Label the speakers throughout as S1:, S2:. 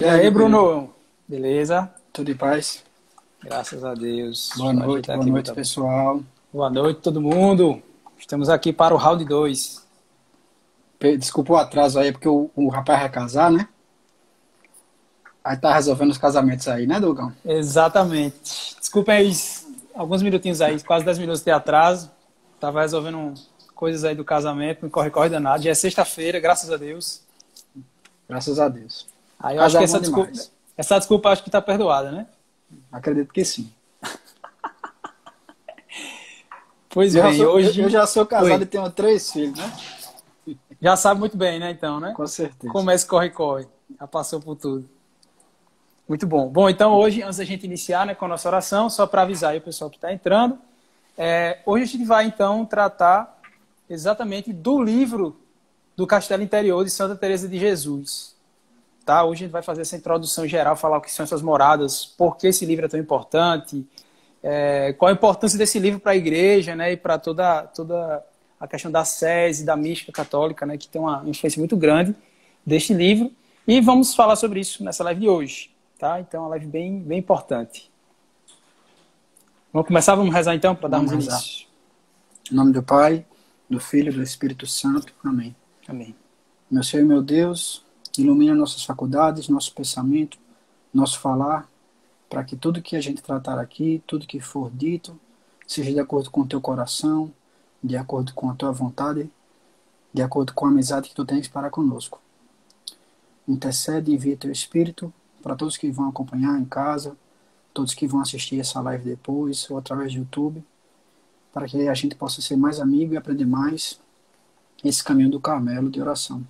S1: E aí, Bruno? Beleza?
S2: Tudo em paz?
S1: Graças a Deus.
S2: Boa noite, boa noite, pessoal.
S1: Boa noite, todo mundo. Estamos aqui para o round 2.
S2: Desculpa o atraso aí, porque o, o rapaz vai casar, né? Aí tá resolvendo os casamentos aí, né, Dugão?
S1: Exatamente. Desculpem aí alguns minutinhos aí, quase 10 minutos de atraso. Tava resolvendo coisas aí do casamento, me corre, corre danado. Já é sexta-feira, graças a Deus.
S2: Graças a Deus.
S1: Aí eu acho que essa desculpa, essa desculpa acho que tá perdoada, né?
S2: Acredito que sim.
S1: pois
S2: eu
S1: bem,
S2: sou,
S1: hoje...
S2: Eu já sou casado Oi. e tenho três filhos, né?
S1: Já sabe muito bem, né, então, né?
S2: Com certeza.
S1: Começa, corre, corre. Já passou por tudo. Muito bom. Bom, então hoje, antes da gente iniciar né, com a nossa oração, só para avisar aí o pessoal que está entrando, é, hoje a gente vai então tratar exatamente do livro do Castelo Interior de Santa Teresa de Jesus. Tá? Hoje a gente vai fazer essa introdução geral, falar o que são essas moradas, por que esse livro é tão importante, é, qual a importância desse livro para a igreja né, e para toda, toda a questão da SES e da mística católica, né, que tem uma influência muito grande deste livro. E vamos falar sobre isso nessa live de hoje. Tá? Então, é uma live bem, bem importante. Vamos começar? Vamos rezar então para darmos início.
S2: Em nome do Pai, do Filho e do Espírito Santo. Amém.
S1: Amém.
S2: Meu Senhor e meu Deus, ilumina nossas faculdades, nosso pensamento, nosso falar, para que tudo que a gente tratar aqui, tudo que for dito, seja de acordo com o teu coração, de acordo com a tua vontade, de acordo com a amizade que tu tens para conosco. Intercede e envia teu Espírito para todos que vão acompanhar em casa, todos que vão assistir essa live depois ou através do YouTube, para que a gente possa ser mais amigo e aprender mais esse caminho do Carmelo de oração.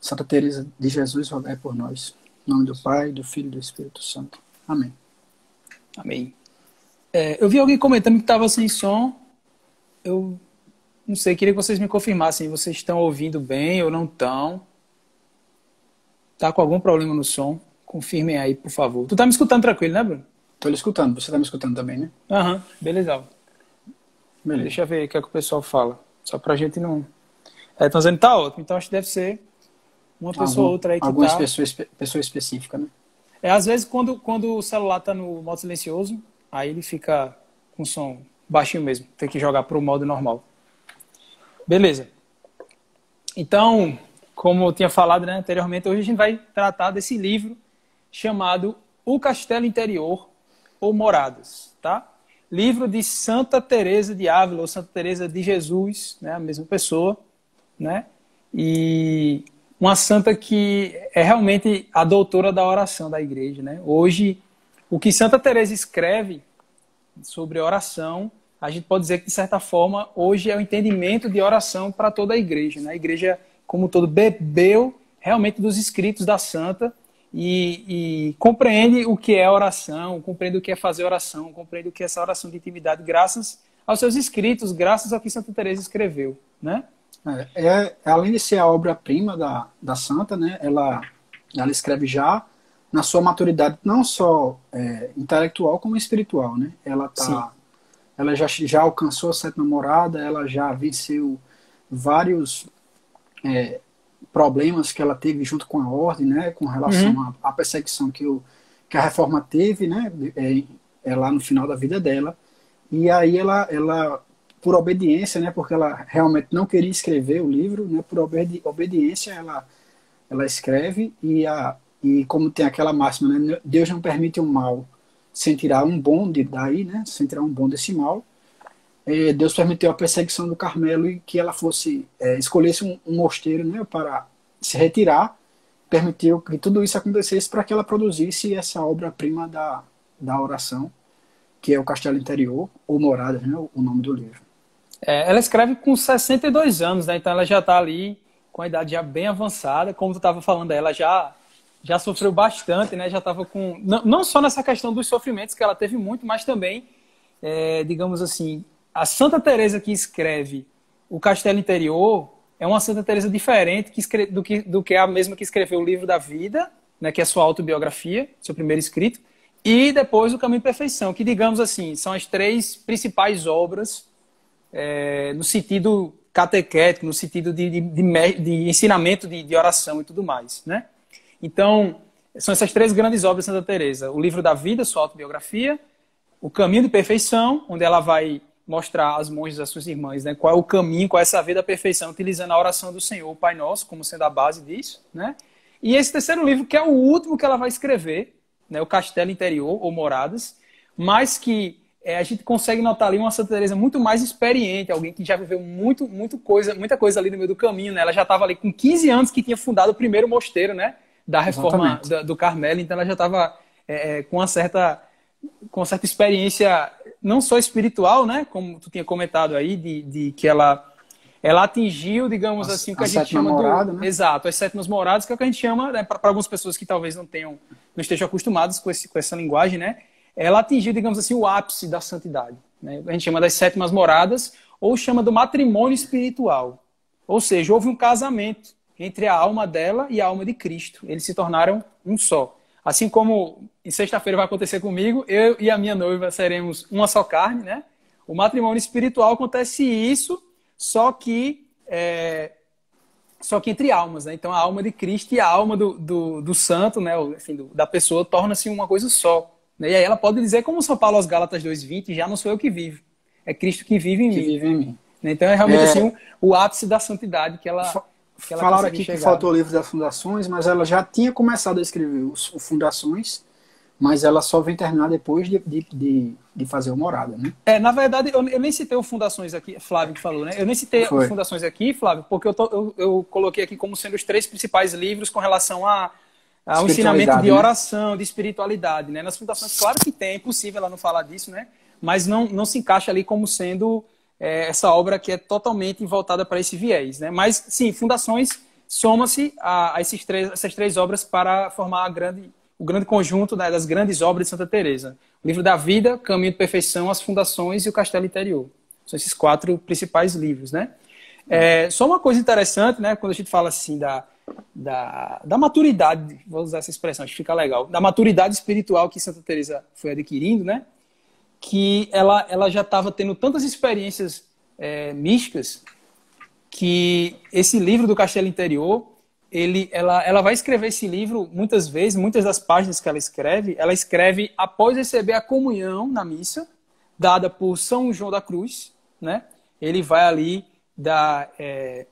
S2: Santa Teresa de Jesus, rogai por nós. Em nome do Pai, do Filho e do Espírito Santo. Amém.
S1: Amém. É, eu vi alguém comentando que estava sem som. Eu não sei, queria que vocês me confirmassem. Vocês estão ouvindo bem ou não estão? Tá com algum problema no som? Confirmem aí, por favor. Tu tá me escutando tranquilo, né, Bruno?
S2: Tô lhe escutando. Você tá me escutando também, né?
S1: Aham, uhum, beleza. beleza. Deixa eu ver o que, é que o pessoal fala. Só pra gente não. É, estão dizendo que tá ótimo, então acho que deve ser uma pessoa ou outra aí que
S2: algumas
S1: tá.
S2: pessoas, pessoa específica, né?
S1: É, às vezes quando, quando o celular tá no modo silencioso, aí ele fica com som baixinho mesmo. Tem que jogar pro modo normal. Beleza. Então, como eu tinha falado né, anteriormente, hoje a gente vai tratar desse livro chamado O Castelo Interior ou Moradas, tá? Livro de Santa Teresa de Ávila ou Santa Teresa de Jesus, né, a mesma pessoa, né? E uma santa que é realmente a doutora da oração da igreja, né? Hoje, o que Santa Teresa escreve sobre oração, a gente pode dizer que de certa forma hoje é o entendimento de oração para toda a igreja, né? A igreja como todo, bebeu realmente dos escritos da santa e, e, compreende o que é oração, compreende o que é fazer oração, compreende o que é essa oração de intimidade, graças aos seus escritos, graças ao que Santa Teresa escreveu, né?
S2: É, é, além de ser a obra-prima da, da santa, né, ela, ela escreve já na sua maturidade, não só é, intelectual, como espiritual, né? Ela tá, ela já, já alcançou a sétima morada, ela já venceu vários é, problemas que ela teve junto com a ordem, né, com relação uhum. à, perseguição que, o, que a reforma teve, né, é, é, lá no final da vida dela. E aí ela, ela, por obediência, né, porque ela realmente não queria escrever o livro, né, por obedi obediência ela, ela escreve e, a, e como tem aquela máxima, né, Deus não permite um mal sem tirar um bom de daí, né, sem tirar um bom desse mal. É, Deus permitiu a perseguição do Carmelo e que ela fosse é, escolhesse um, um, mosteiro né, para se retirar, permitiu que tudo isso acontecesse para que ela produzisse essa obra-prima da, da oração, que é o Castelo Interior, ou Moradas, né, o nome do livro.
S1: É, ela escreve com 62 anos, né, então ela já está ali com a idade já bem avançada, como tu estava falando, ela já já sofreu bastante, né, já estava com não, não só nessa questão dos sofrimentos que ela teve muito, mas também é, digamos assim, a Santa Teresa que escreve o Castelo Interior é uma Santa Teresa diferente que escreve, do, que, do que a mesma que escreveu o Livro da Vida, né, que é sua autobiografia, seu primeiro escrito, e depois o Caminho de Perfeição, que digamos assim são as três principais obras é, no sentido catequético, no sentido de, de, de, de ensinamento de, oração e tudo mais, né? Então, são essas três grandes obras de Santa Teresa: o livro da vida, sua autobiografia, o caminho de perfeição, onde ela vai mostrar às monjas, às suas irmãs, né, qual é o caminho, qual é essa vida da perfeição, utilizando a oração do Senhor, o Pai Nosso, como sendo a base disso, né? E esse terceiro livro, que é o último que ela vai escrever, né, o Castelo Interior, ou Moradas, mas que é, a gente consegue notar ali uma Santa Teresa muito mais experiente, alguém que já viveu muito, muito coisa, muita coisa ali no meio do caminho, né? Ela já estava ali com 15 anos que tinha fundado o primeiro mosteiro, né? Da reforma do, do, Carmelo, então ela já estava é, é, com uma certa com uma certa experiência não só espiritual, né? Como tu tinha comentado aí, de, de que ela ela atingiu, digamos assim, o que a, a gente chama morada, do... né? exato, as sétimas moradas, que é o que a gente chama, né, para algumas pessoas que talvez não tenham, não estejam acostumadas com, esse, com essa linguagem, né? Ela atingiu, digamos assim, o ápice da santidade. Né? A gente chama das sétimas moradas ou chama do matrimônio espiritual. Ou seja, houve um casamento entre a alma dela e a alma de Cristo. Eles se tornaram um só. Assim como em sexta-feira vai acontecer comigo, eu e a minha noiva seremos uma só carne, né? O matrimônio espiritual acontece isso, só que é, só que entre almas, né? Então a alma de Cristo e a alma do, do, do santo, né? Enfim, do, da pessoa torna-se uma coisa só. Né? E aí ela pode dizer, como São Paulo aos Gálatas 2,20, já não sou eu que vivo, é Cristo que vive em
S2: que
S1: mim.
S2: Vive em mim.
S1: Né? Então é realmente é... assim o, ápice da santidade que ela
S2: Falaram aqui chegar. que faltou o livro das fundações, mas ela já tinha começado a escrever os, os fundações, mas ela só vem terminar depois de, de, de, de, fazer o Morada, né?
S1: É, na verdade, eu, eu nem citei o Fundações aqui, Flávio que falou, né? Eu nem citei Foi. o Fundações aqui, Flávio, porque eu, tô, eu, eu, coloquei aqui como sendo os três principais livros com relação a, ao ensinamento de né? oração, de espiritualidade, né? Nas Fundações, claro que tem, é impossível ela não falar disso, né? Mas não, não se encaixa ali como sendo é, essa obra que é totalmente voltada para esse viés. Né? Mas, sim, Fundações soma-se a, a esses três, essas três obras para formar grande, o grande conjunto né, das grandes obras de Santa Teresa. O Livro da Vida, Caminho de Perfeição, As Fundações e o Castelo Interior. São esses quatro principais livros. Né? É, só uma coisa interessante, né, quando a gente fala assim da, da, da maturidade, vou usar essa expressão, acho que fica legal, da maturidade espiritual que Santa Teresa foi adquirindo, né? que ela, ela já estava tendo tantas experiências é, místicas que esse livro do Castelo Interior, ele, ela, ela vai escrever esse livro muitas vezes, muitas das páginas que ela escreve, ela escreve após receber a comunhão na missa, dada por São João da Cruz, né? Ele vai ali dar, é,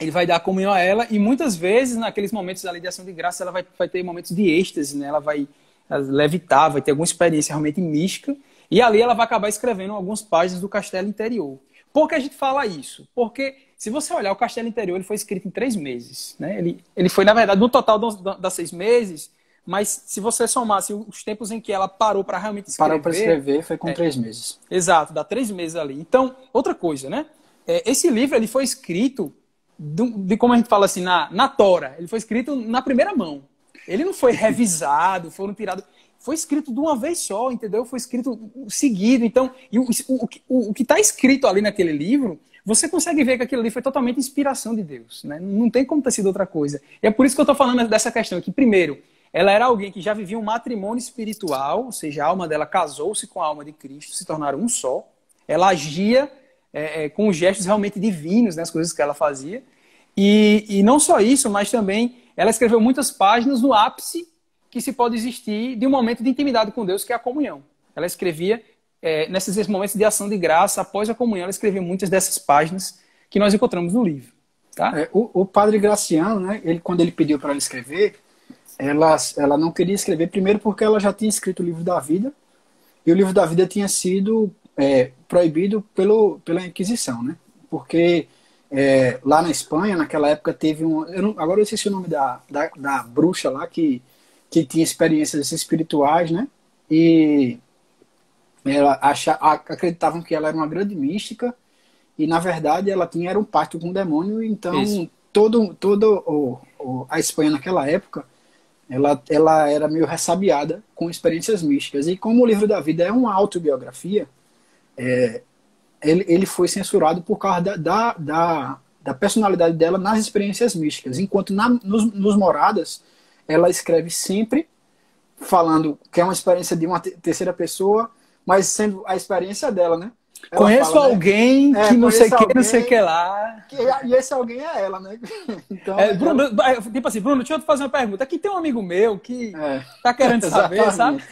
S1: ele vai dar comunhão a ela e muitas vezes naqueles momentos da ligação de graça ela vai, vai ter momentos de êxtase, né? Ela vai levitar, vai ter alguma experiência realmente mística e ali ela vai acabar escrevendo algumas páginas do Castelo Interior. Por que a gente fala isso? Porque se você olhar o Castelo Interior, ele foi escrito em três meses. Né? Ele, ele foi, na verdade, no total das seis meses, mas se você somasse os tempos em que ela parou para realmente escrever...
S2: Parou para escrever, foi com é, três meses.
S1: Exato, dá três meses ali. Então, outra coisa, né? É, esse livro ele foi escrito, de, como a gente fala assim, na, na tora. Ele foi escrito na primeira mão. Ele não foi revisado, foram tirados foi escrito de uma vez só, entendeu? Foi escrito seguido. Então, e o, o, o, o que está escrito ali naquele livro, você consegue ver que aquilo ali foi totalmente inspiração de Deus. Né? Não tem como ter sido outra coisa. E é por isso que eu estou falando dessa questão que, primeiro, ela era alguém que já vivia um matrimônio espiritual, ou seja, a alma dela casou-se com a alma de Cristo, se tornaram um só. Ela agia é, é, com gestos realmente divinos né, coisas que ela fazia. E, e não só isso, mas também ela escreveu muitas páginas no ápice que se pode existir de um momento de intimidade com Deus, que é a comunhão. Ela escrevia, é, nesses momentos de ação de graça, após a comunhão, ela escrevia muitas dessas páginas que nós encontramos no livro. Tá?
S2: É, o, o, padre Graciano, né, ele, quando ele pediu para ela escrever, ela, ela não queria escrever, primeiro porque ela já tinha escrito o livro da vida, e o livro da vida tinha sido é, proibido pelo, pela Inquisição, né? Porque é, lá na Espanha, naquela época, teve um. Eu não, agora eu esqueci o nome da, da, da bruxa lá que que tinha experiências espirituais, né? E ela acha, acreditavam que ela era uma grande mística e na verdade ela tinha era um pacto com o demônio. Então Isso. todo todo o, o, a Espanha naquela época ela, ela era meio ressabiada com experiências místicas. E como o livro da vida é uma autobiografia, é, ele, ele foi censurado por causa da, da, da, da personalidade dela nas experiências místicas. Enquanto na, nos, nos Moradas, ela escreve sempre falando que é uma experiência de uma terceira pessoa, mas sendo a experiência dela, né?
S1: Conheço fala, né? alguém né? que é, não sei que, não sei que lá.
S2: Que, e esse alguém é ela, né?
S1: Então, é, Bruno, ela... tipo assim, Bruno, deixa eu te fazer uma pergunta. Aqui tem um amigo meu que é. tá querendo saber, sabe?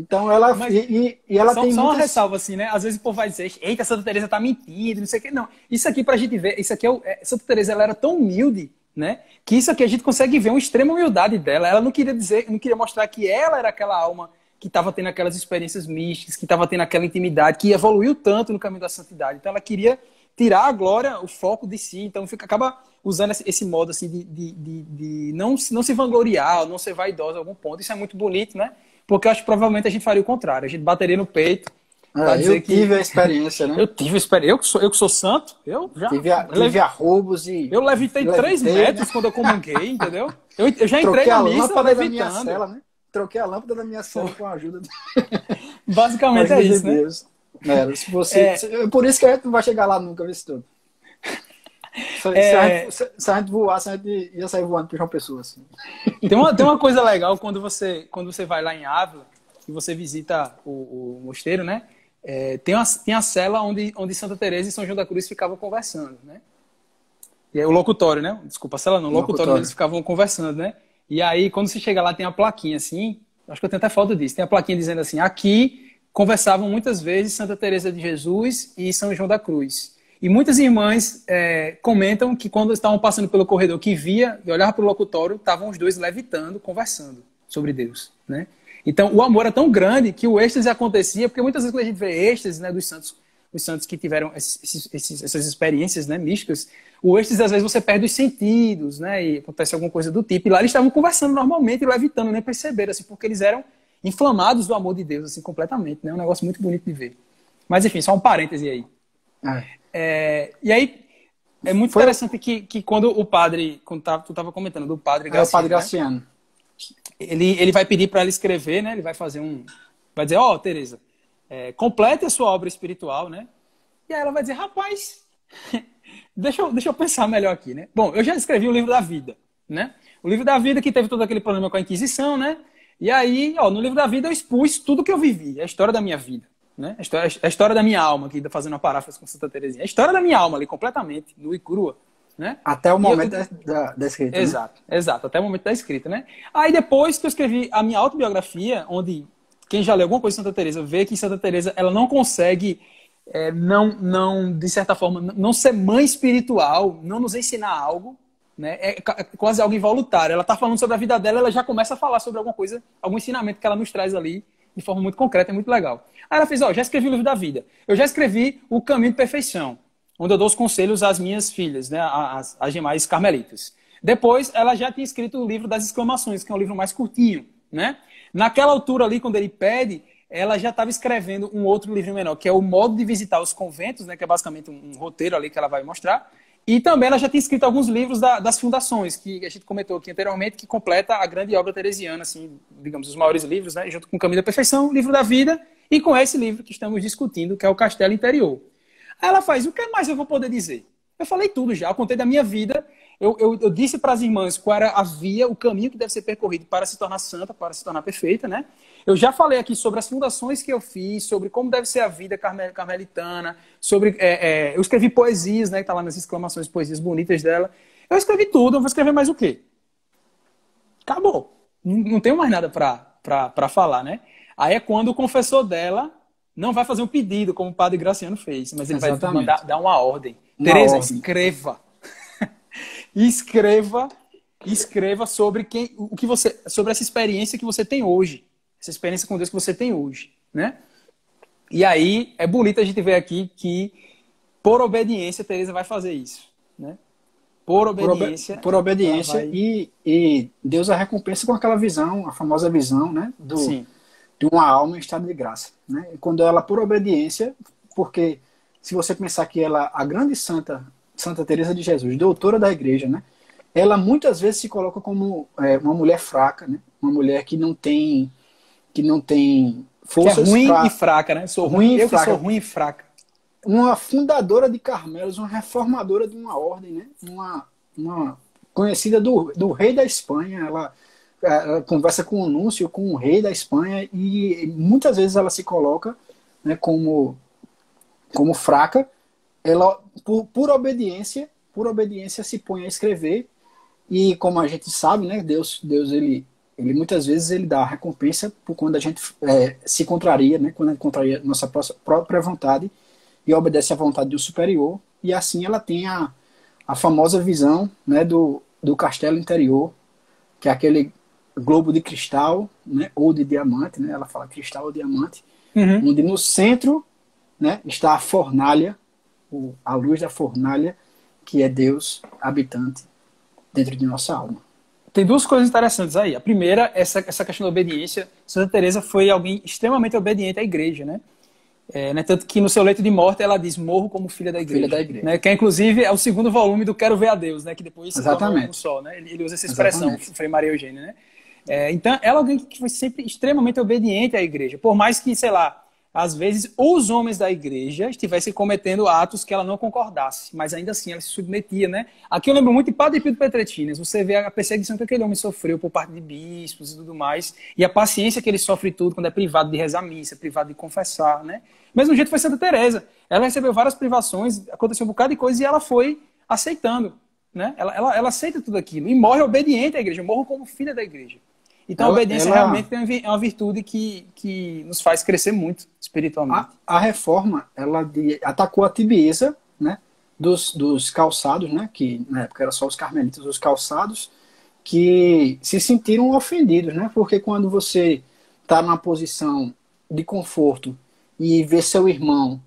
S2: Então ela Mas, e, e, ela
S1: só,
S2: tem
S1: só muitas... uma ressalva assim, né? Às vezes o povo vai dizer, eita, Santa Teresa tá mentindo, não sei o que. Não, isso aqui pra gente ver, isso aqui é, o, é Santa Teresa ela era tão humilde, né? Que isso aqui a gente consegue ver uma extrema humildade dela. Ela não queria dizer, não queria mostrar que ela era aquela alma que estava tendo aquelas experiências místicas, que estava tendo aquela intimidade, que evoluiu tanto no caminho da santidade. Então ela queria tirar a glória, o foco de si. Então fica, acaba usando esse, esse modo assim de, de, de, de, não, não se vangloriar, não ser vaidosa a algum ponto. Isso é muito bonito, né? Porque eu acho que provavelmente a gente faria o contrário. A gente bateria no peito.
S2: Ah, eu tive a experiência, né?
S1: Eu tive a experiência. Eu que sou, eu que sou santo, eu já.
S2: Tive, a, tive arroubos e.
S1: Eu levitei três metros né? quando eu comunguei, entendeu? Eu, eu já entrei Troquei na lista levitando.
S2: Cela, né? Troquei a lâmpada da minha cela com a ajuda. De...
S1: Basicamente é isso, de né?
S2: É, se você, é... Por isso que a gente não vai chegar lá nunca, vê se tudo. Se, é... se, a gente, se, a gente, voasse, a gente ia sair voando para João Pessoa. Assim.
S1: Tem, uma, tem uma coisa legal quando você, quando você vai lá em Ávila e você visita o, o mosteiro, né? É, tem, uma, tem a cela onde, onde Santa Teresa e São João da Cruz ficavam conversando, né? E aí, o locutório, né? Desculpa, a cela não, o locutório, locutório. eles ficavam conversando, né? E aí, quando você chega lá, tem a plaquinha assim, acho que eu tenho até falta disso, tem a plaquinha dizendo assim, aqui conversavam muitas vezes Santa Teresa de Jesus e São João da Cruz. E muitas irmãs é, comentam que quando estavam passando pelo corredor, que via e olhava para o locutório, estavam os dois levitando, conversando sobre Deus, né? Então, o amor é tão grande que o êxtase acontecia, porque muitas vezes quando a gente vê êxtase né, dos santos, os santos que tiveram esses, esses, essas experiências né, místicas, o êxtase às vezes você perde os sentidos, né, e acontece alguma coisa do tipo. E lá eles estavam conversando normalmente e levitando, nem perceberam, assim, porque eles eram inflamados do amor de Deus, assim, completamente, né? Um negócio muito bonito de ver. Mas enfim, só um parêntese aí. É. É, e aí, é muito Foi... interessante que, que quando o padre, quando tá, tu estava comentando do padre
S2: Graciano, é o padre Graciano. Né?
S1: Ele, ele vai pedir para ela escrever, né? Ele vai fazer um. Vai dizer, ó, oh, Tereza, é, complete a sua obra espiritual, né? E aí ela vai dizer, rapaz, deixa, eu, deixa eu pensar melhor aqui, né? Bom, eu já escrevi o livro da vida, né? O livro da vida que teve todo aquele problema com a Inquisição, né? E aí, ó, no livro da vida eu expus tudo que eu vivi, a história da minha vida. Né? A, história, a história da minha alma, aqui, fazendo uma paráfrase com Santa Teresinha. A história da minha alma ali, completamente, nua e crua. Né?
S2: Até o momento eu... da, da, escrita.
S1: Né? Exato, né? exato, até o momento da escrita, né? Aí depois que eu escrevi a minha autobiografia, onde quem já leu alguma coisa de Santa Teresa vê que Santa Teresa ela não consegue é, não, não, de certa forma, não ser mãe espiritual, não nos ensinar algo, né? É, é quase algo involuntário. Ela está falando sobre a vida dela, ela já começa a falar sobre alguma coisa, algum ensinamento que ela nos traz ali de forma muito concreta, é muito legal. Aí ela fez, ó, já escrevi o livro da vida. Eu já escrevi o Caminho de Perfeição, onde eu dou os conselhos às minhas filhas, né, às, às demais carmelitas. Depois, ela já tinha escrito o livro das exclamações, que é um livro mais curtinho, né? Naquela altura ali, quando ele pede, ela já estava escrevendo um outro livro menor, que é o modo de visitar os conventos, né, que é basicamente um, um roteiro ali que ela vai mostrar. E também ela já tem escrito alguns livros da, das fundações, que a gente comentou aqui anteriormente, que completa a grande obra teresiana, assim, digamos, os maiores livros, né, junto com Caminho da Perfeição, Livro da Vida, e com esse livro que estamos discutindo, que é o Castelo Interior. Aí ela faz, o que mais eu vou poder dizer? Eu falei tudo já, eu contei da minha vida, eu, eu, eu disse para as irmãs qual era a via, o caminho que deve ser percorrido para se tornar santa, para se tornar perfeita, né? Eu já falei aqui sobre as fundações que eu fiz, sobre como deve ser a vida carmelitana, sobre. É, é, eu escrevi poesias, né? Que tá lá nas exclamações, poesias bonitas dela. Eu escrevi tudo, eu vou escrever mais o quê? Acabou. Não, não tenho mais nada para falar, né? Aí é quando o confessor dela não vai fazer um pedido, como o padre Graciano fez, mas ele Exatamente. vai mandar, dar uma ordem. Uma Tereza, ordem. escreva. Escreva, escreva sobre quem, o que você, sobre essa experiência que você tem hoje essa experiência com Deus que você tem hoje, né? E aí é bonito a gente ver aqui que por obediência Teresa vai fazer isso, né? Por obediência.
S2: Por, por obediência vai... e, e Deus a recompensa com aquela visão, a famosa visão, né? Do, Sim. De uma alma em estado de graça, né? E quando ela por obediência, porque se você pensar que ela, a grande santa, Santa Teresa de Jesus, doutora da igreja, né? Ela muitas vezes se coloca como é, uma mulher fraca, né? Uma mulher que não tem que não tem forças.
S1: Que é ruim fra... e fraca, né? Sou ruim, eu e fraca. sou ruim e fraca.
S2: Uma fundadora de Carmelos, uma reformadora de uma ordem, né? Uma, uma conhecida do, do rei da Espanha. Ela, ela conversa com o Núncio, com o rei da Espanha, e muitas vezes ela se coloca né, como, como fraca, ela por, por obediência, por obediência se põe a escrever e como a gente sabe, né, Deus, Deus ele, ele muitas vezes ele dá recompensa por quando a gente é, se contraria, né, quando a gente contraria nossa própria vontade e obedece à vontade do superior e assim ela tem a, a famosa visão, né, do, do castelo interior, que é aquele globo de cristal, né, ou de diamante, né, ela fala cristal ou diamante, uhum. onde no centro, né, está a fornalha, a luz da fornalha, que é Deus habitante dentro de nossa alma.
S1: Tem duas coisas interessantes aí. A primeira, essa, essa questão da obediência. Santa Teresa foi alguém extremamente obediente à igreja, né? É, né, tanto que no seu leito de morte ela diz morro como filha da igreja,
S2: filha da igreja.
S1: Né, que é, inclusive é o segundo volume do Quero Ver a Deus, né, que depois
S2: se Exatamente.
S1: um só, né, ele, ele, usa essa expressão, Exatamente. Frei Maria Eugênia, né? É, então ela é alguém que foi sempre extremamente obediente à igreja, por mais que, sei lá, às vezes os homens da igreja estivessem cometendo atos que ela não concordasse, mas ainda assim ela se submetia, né? Aqui eu lembro muito de Padre Pio Petretinas, você vê a perseguição que aquele homem sofreu por parte de bispos e tudo mais, e a paciência que ele sofre tudo quando é privado de rezar missa, privado de confessar, né? Mesmo jeito foi Santa Teresa, ela recebeu várias privações, aconteceu um bocado de coisa e ela foi aceitando, né? Ela, ela, ela aceita tudo aquilo e morre obediente à igreja, morre como filha da igreja. Então ela, a obediência ela... realmente é uma virtude que, que nos faz crescer muito espiritualmente.
S2: A, a reforma, ela de, atacou a tibieza, né, dos, dos calçados, né, que na época era só os carmelitas, os calçados, que se sentiram ofendidos, né, porque quando você está numa posição de conforto e vê seu irmão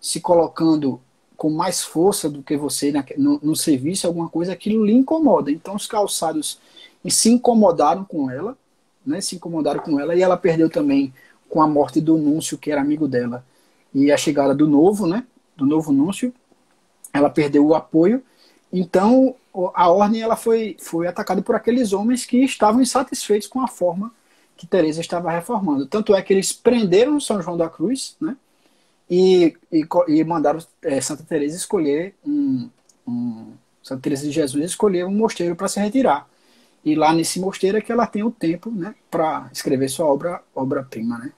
S2: se colocando com mais força do que você no, no serviço, alguma coisa, aquilo lhe incomoda. Então os calçados se incomodaram com ela né, se incomodaram com ela e ela perdeu também com a morte do Núncio, que era amigo dela, e a chegada do novo, né, do novo Núncio, ela perdeu o apoio. Então a ordem ela foi, foi atacada por aqueles homens que estavam insatisfeitos com a forma que Teresa estava reformando. Tanto é que eles prenderam São João da Cruz, né, e, e, e mandaram é, Santa Teresa escolher um, um Santa Teresa de Jesus escolher um mosteiro para se retirar. E lá nesse mosteiro é que ela tem o tempo, né, para escrever sua obra, obra-prima, né?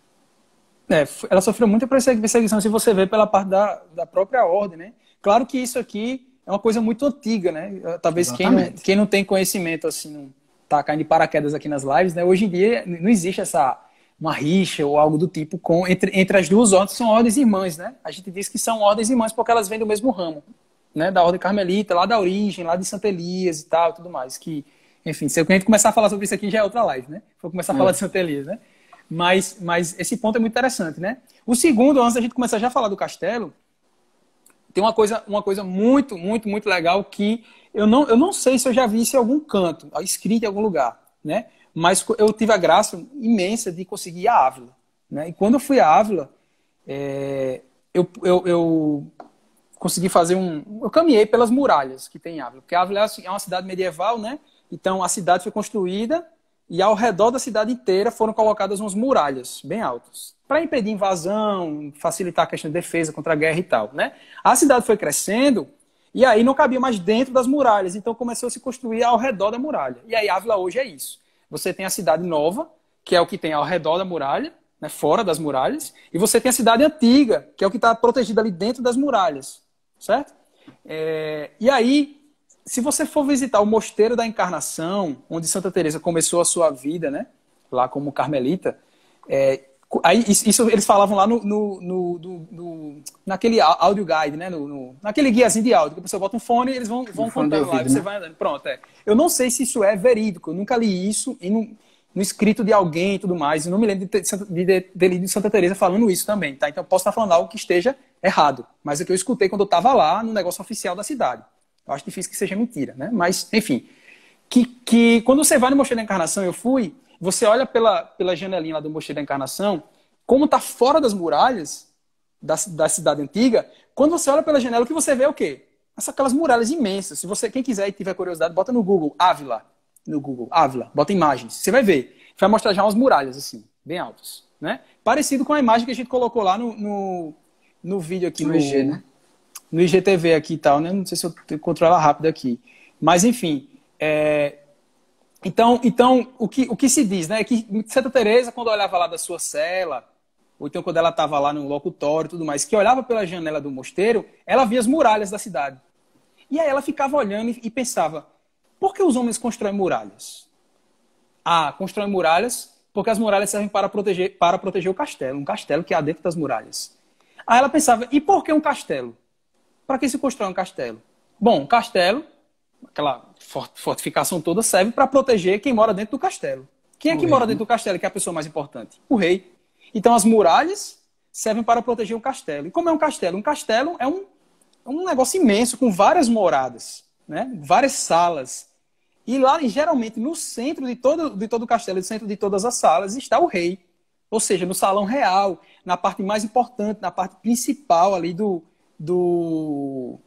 S1: É, ela sofreu muita perseguição, se você vê pela parte da, da própria ordem, né? Claro que isso aqui é uma coisa muito antiga, né? Talvez quem não, quem não tem conhecimento, assim, não tá caindo de paraquedas aqui nas lives, né? Hoje em dia não existe essa uma rixa ou algo do tipo com entre, entre as duas ordens, são ordens irmãs, né? A gente diz que são ordens irmãs porque elas vêm do mesmo ramo, né? Da ordem carmelita, lá da origem, lá de Santa Elias e tal, tudo mais, que enfim, se a gente começar a falar sobre isso aqui já é outra live, né? Vou começar a falar é. de Santa Elisa, né? Mas, mas esse ponto é muito interessante, né? O segundo, antes da gente começar já a falar do castelo, tem uma coisa, uma coisa muito, muito, muito legal que eu não, eu não sei se eu já vi isso em algum canto, escrito em algum lugar, né? Mas eu tive a graça imensa de conseguir ir a Ávila, né? E quando eu fui a Ávila, é, eu, eu, eu consegui fazer um... Eu caminhei pelas muralhas que tem em Ávila, porque Ávila é uma cidade medieval, né? Então a cidade foi construída e ao redor da cidade inteira foram colocadas umas muralhas bem altas para impedir invasão, facilitar a questão de defesa contra a guerra e tal, né? A cidade foi crescendo e aí não cabia mais dentro das muralhas, então começou a se construir ao redor da muralha. E aí Ávila hoje é isso. Você tem a cidade nova, que é o que tem ao redor da muralha, né, fora das muralhas, e você tem a cidade antiga, que é o que está protegida ali dentro das muralhas, certo? É, e aí se você for visitar o Mosteiro da Encarnação, onde Santa Teresa começou a sua vida, né, lá como carmelita, é, aí isso eles falavam lá no, no, no, no naquele áudio guide, né, no, naquele guiazinho de áudio, que a pessoa bota um fone e eles vão, vão contando lá, e você né? vai andando. Pronto, é. Eu não sei se isso é verídico, eu nunca li isso e no, no escrito de alguém e tudo mais, eu não me lembro de, de, de, de, de Santa Teresa falando isso também, tá? Então eu posso estar falando algo que esteja errado, mas é que eu escutei quando eu estava lá no negócio oficial da cidade. Eu acho difícil que seja mentira, né? Mas, enfim, que, que quando você vai no Mosteiro da Encarnação, eu fui, você olha pela, pela janelinha lá do Mosteiro da Encarnação, como está fora das muralhas da, da cidade antiga, quando você olha pela janela, o que você vê é o quê? Essa, aquelas muralhas imensas. Se você, quem quiser e tiver curiosidade, bota no Google, Ávila, no Google, Ávila, bota imagens. Você vai ver. Vai mostrar já umas muralhas, assim, bem altas, né? Parecido com a imagem que a gente colocou lá no, no, no vídeo aqui.
S2: No, no IG, né?
S1: No IGTV aqui e tal, né? Não sei se eu encontro ela rápido aqui. Mas, enfim. É... Então, então o, que, o que se diz, né? É que Santa Teresa, quando olhava lá da sua cela, ou então quando ela estava lá no locutório e tudo mais, que olhava pela janela do mosteiro, ela via as muralhas da cidade. E aí ela ficava olhando e pensava: por que os homens constroem muralhas? Ah, constroem muralhas porque as muralhas servem para proteger, para proteger o castelo, um castelo que há dentro das muralhas. Aí ela pensava: e por que um castelo? Para que se constrói um castelo? Bom, um castelo, aquela fortificação toda, serve para proteger quem mora dentro do castelo. Quem é que mora dentro do castelo que é a pessoa mais importante? O rei. Então as muralhas servem para proteger o castelo. E como é um castelo? Um castelo é um, é um negócio imenso com várias moradas, né? várias salas. E lá, geralmente, no centro de todo, de todo o castelo, no centro de todas as salas, está o rei. Ou seja, no salão real, na parte mais importante, na parte principal ali do. Do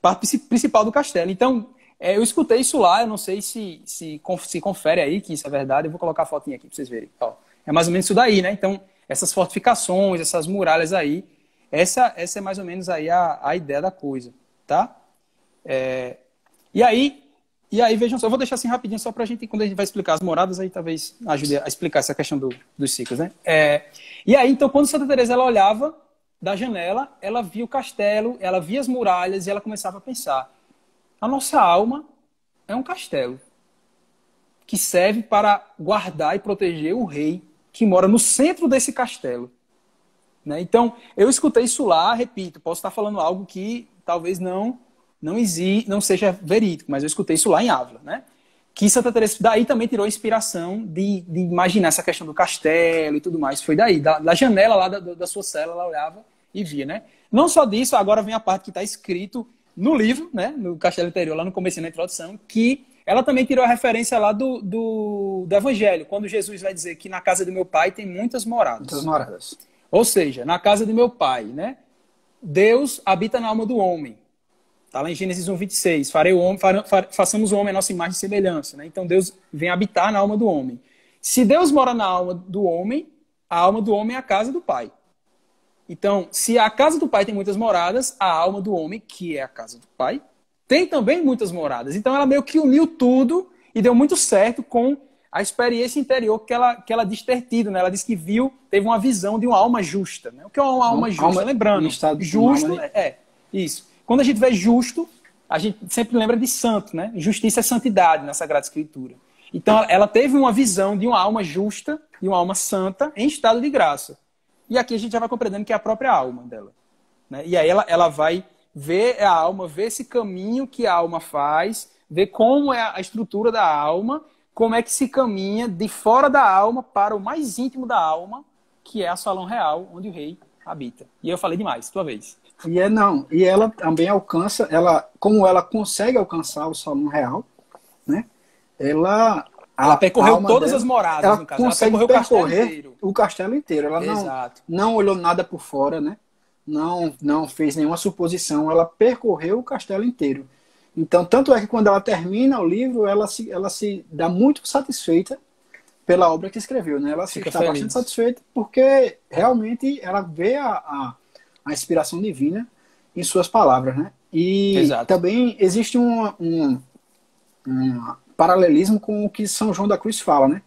S1: parte principal do castelo. Então, é, eu escutei isso lá, eu não sei se, se, se confere aí que isso é verdade, eu vou colocar a fotinha aqui para vocês verem. Ó, é mais ou menos isso daí, né? Então, essas fortificações, essas muralhas aí. Essa, essa é mais ou menos aí a, a ideia da coisa, tá? É, e aí, e aí vejam só, eu vou deixar assim rapidinho só para a gente, quando a gente vai explicar as moradas, aí talvez ajude a explicar essa questão do, dos ciclos, né? É, e aí, então, quando Santa Teresa ela olhava da janela, ela via o castelo, ela via as muralhas e ela começava a pensar: a nossa alma é um castelo que serve para guardar e proteger o rei que mora no centro desse castelo. Né? Então, eu escutei isso lá, repito, posso estar falando algo que talvez não não exi, não seja verídico, mas eu escutei isso lá em Ávila, né? Que Santa Teresa daí também tirou a inspiração de, de imaginar essa questão do castelo e tudo mais. Foi daí, da, da janela lá da, da sua cela, ela olhava e via, né? Não só disso, agora vem a parte que está escrito no livro, né? No Castelo Interior, lá no começo da introdução, que ela também tirou a referência lá do, do, do, Evangelho, quando Jesus vai dizer que na casa do meu pai tem muitas moradas.
S2: Muitas moradas.
S1: Ou seja, na casa do meu pai, né? Deus habita na alma do homem. Está lá em Gênesis 1, 26. Farei o homem, fa, façamos o homem a nossa imagem e semelhança. Né? Então Deus vem habitar na alma do homem. Se Deus mora na alma do homem, a alma do homem é a casa do pai. Então, se a casa do pai tem muitas moradas, a alma do homem, que é a casa do pai, tem também muitas moradas. Então ela meio que uniu tudo e deu muito certo com a experiência interior que ela, que ela diz ter tido. Né? Ela disse que viu, teve uma visão de uma alma justa. Né? O que é uma alma justa? Alma, Lembrando, justo alma... é isso. Quando a gente vê justo, a gente sempre lembra de santo, né? Justiça é santidade na Sagrada Escritura. Então ela teve uma visão de uma alma justa, de uma alma santa, em estado de graça. E aqui a gente já vai compreendendo que é a própria alma dela. Né? E aí ela, ela vai ver a alma, ver esse caminho que a alma faz, ver como é a estrutura da alma, como é que se caminha de fora da alma para o mais íntimo da alma, que é a salão real, onde o rei habita. E eu falei demais, tua vez.
S2: E é não, e ela também alcança, ela, como ela consegue alcançar o salão real, né? Ela
S1: ela percorreu todas dela, as moradas,
S2: ela no caso. Consegue ela percorrer o castelo inteiro. O castelo inteiro. Ela não, não olhou nada por fora, né? não, não fez nenhuma suposição, ela percorreu o castelo inteiro. Então, tanto é que quando ela termina o livro, ela se, ela se dá muito satisfeita pela obra que escreveu, né? Ela Fica está feliz. bastante satisfeita porque realmente ela vê a, a, a, inspiração divina em suas palavras, né? E Exato. também existe um, um, um paralelismo com o que São João da Cruz fala, né?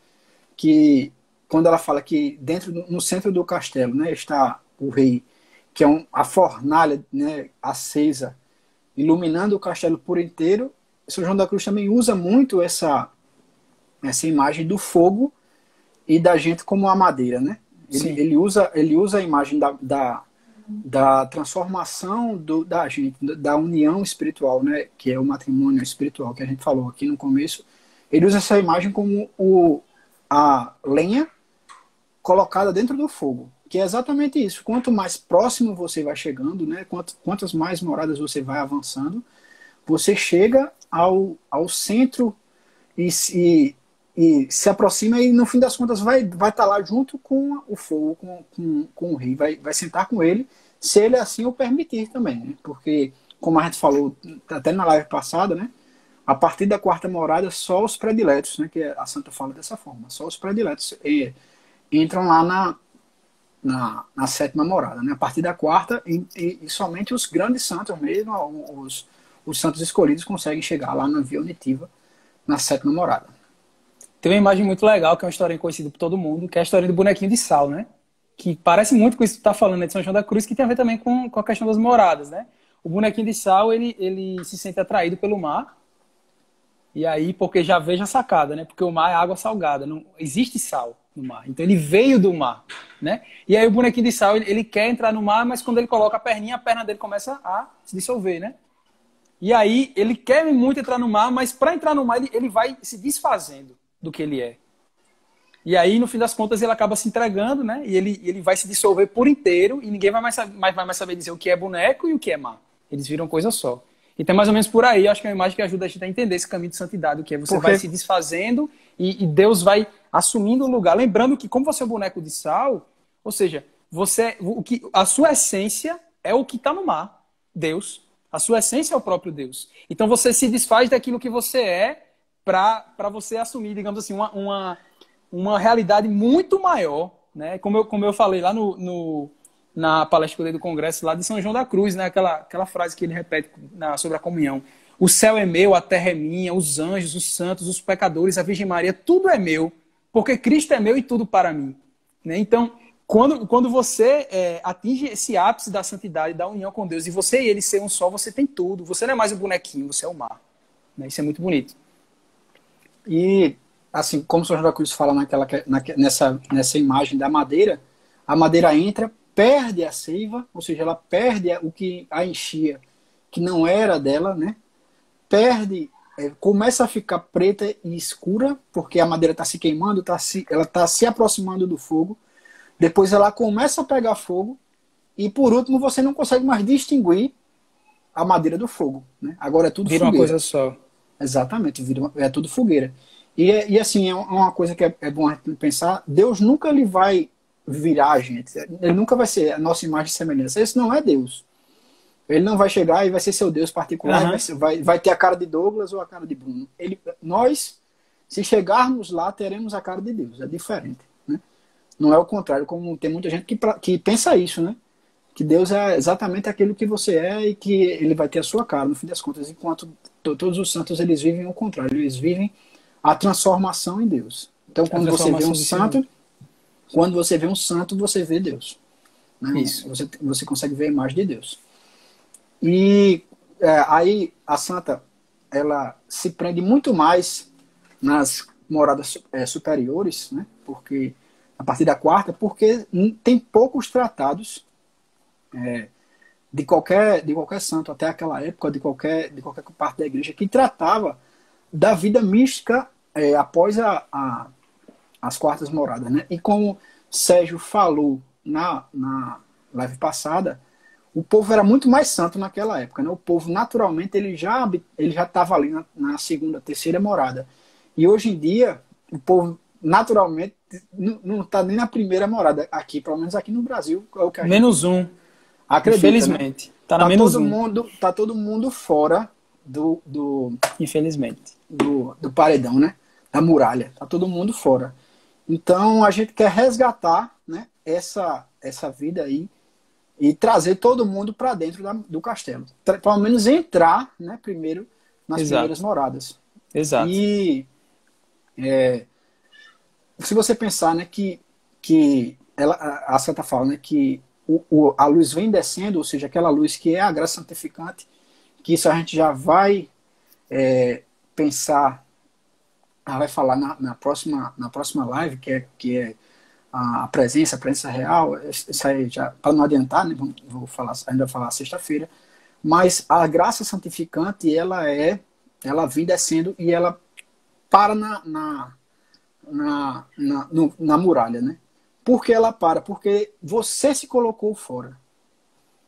S2: Que quando ela fala que dentro no centro do castelo, né, está o rei que é um, a fornalha né, acesa, iluminando o castelo por inteiro. São João da Cruz também usa muito essa, essa imagem do fogo e da gente como a madeira, né? Ele, ele, usa, ele usa a imagem da, da, da transformação do, da gente, da união espiritual, né? Que é o matrimônio espiritual que a gente falou aqui no começo. Ele usa essa imagem como o, a lenha colocada dentro do fogo que é exatamente isso. Quanto mais próximo você vai chegando, né, quanto, quantas mais moradas você vai avançando, você chega ao, ao centro e, e, e se aproxima e no fim das contas vai vai estar tá lá junto com o fogo, com, com, com o rei, vai, vai sentar com ele, se ele assim o permitir também, né? porque como a gente falou até na live passada, né, a partir da quarta morada só os prediletos, né, que a Santa fala dessa forma, só os prediletos e, entram lá na, na, na sétima morada. Né? A partir da quarta, e, e, e, somente os grandes santos mesmo, os, os santos escolhidos, conseguem chegar lá na via unitiva, na sétima morada.
S1: Tem uma imagem muito legal, que é uma história conhecida por todo mundo, que é a história do bonequinho de sal, né? que parece muito com isso que tu tá falando né, de São João da Cruz, que tem a ver também com, com a questão das moradas, né? O bonequinho de sal, ele, ele se sente atraído pelo mar, e aí, porque já veja a sacada, né? Porque o mar é água salgada, não existe sal no mar. Então ele veio do mar, né? E aí o bonequinho de sal, ele, ele quer entrar no mar, mas quando ele coloca a perninha, a perna dele começa a se dissolver, né? E aí ele quer muito entrar no mar, mas para entrar no mar ele, ele vai se desfazendo do que ele é. E aí, no fim das contas, ele acaba se entregando, né? E ele, ele vai se dissolver por inteiro e ninguém vai mais, mais, vai mais saber dizer o que é boneco e o que é mar. Eles viram coisa só. Então, mais ou menos por aí, acho que é uma imagem que ajuda a gente a entender esse caminho de santidade, o que é você Porque... vai se desfazendo e, e, Deus vai assumindo o lugar. Lembrando que, como você é um boneco de sal, ou seja, você, o que, a sua essência é o que está no mar, Deus. A sua essência é o próprio Deus. Então, você se desfaz daquilo que você é para você assumir, digamos assim, uma, uma, uma realidade muito maior, né? Como eu, como eu falei lá no, no na palestra que eu dei do Congresso lá de São João da Cruz, né? Aquela, aquela frase que ele repete na, sobre a comunhão. O céu é meu, a terra é minha, os anjos, os santos, os pecadores, a Virgem Maria, tudo é meu, porque Cristo é meu e tudo para mim. Né? Então, quando, quando você é, atinge esse ápice da santidade, da união com Deus, e você e ele ser um só, você tem tudo. Você não é mais um bonequinho, você é o mar. Né? Isso é muito bonito.
S2: E, assim, como o São João da Cruz fala naquela, na, nessa, nessa imagem da madeira, a madeira entra, perde a seiva, ou seja, ela perde o que a enchia, que não era dela, né? Perde, é, começa a ficar preta e escura, porque a madeira está se queimando, tá se, ela está se aproximando do fogo. Depois ela começa a pegar fogo, e por último você não consegue mais distinguir a madeira do fogo. Né? Agora é tudo
S1: vira fogueira. uma coisa só.
S2: Exatamente, vira é tudo fogueira. E, e assim, é uma coisa que é, é bom a gente pensar, Deus nunca ele vai virar a gente. Ele nunca vai ser a nossa imagem e semelhança. Esse não é Deus. Ele não vai chegar e vai ser seu Deus particular, uhum. vai, ser, vai, vai, ter a cara de Douglas ou a cara de Bruno. Ele, nós, se chegarmos lá, teremos a cara de Deus. É diferente. Né? Não é o contrário, como tem muita gente que, que pensa isso, né? Que Deus é exatamente aquilo que você é e que ele vai ter a sua cara, no fim das contas. Enquanto todos os santos, eles vivem o contrário. Eles vivem a transformação em Deus. Então, quando você vê um santo, quando você vê um santo, você vê Deus. Né? Isso. Você, você consegue ver a imagem de Deus. E é, aí a santa, ela se prende muito mais nas moradas é, superiores, né? Porque a partir da quarta, porque tem poucos tratados é, de qualquer de qualquer santo até aquela época, de qualquer de qualquer parte da igreja que tratava da vida mística é, após a, a as quartas moradas, né? E como Sérgio falou na, na live passada, o povo era muito mais santo naquela época, né? O povo naturalmente ele já ele já estava ali na, na, segunda, terceira morada. E hoje em dia o povo naturalmente não está nem na primeira morada aqui, pelo menos aqui no Brasil, é
S1: menos gente um. Acredita, né? Infelizmente, né? tá na tá menos
S2: todo
S1: um.
S2: mundo tá todo mundo fora do, do
S1: infelizmente
S2: do, do paredão, né? Da muralha, tá todo mundo fora. Então a gente quer resgatar né, essa, essa vida aí e trazer todo mundo para dentro da, do castelo. Pelo menos entrar né, primeiro nas Exato. primeiras moradas.
S1: Exato.
S2: E é, se você pensar né, que, que ela, a Santa fala né, que o, o, a luz vem descendo, ou seja, aquela luz que é a graça santificante, que isso a gente já vai é, pensar vai falar na, na, próxima, na próxima live, que é, que é a presença, a presença real, isso aí já, para não adiantar, né, vou falar, ainda falar sexta-feira, mas a graça santificante, ela é, ela vem descendo e ela para na, na, na, na, no, na muralha, né? Por que ela para? Porque você se colocou fora.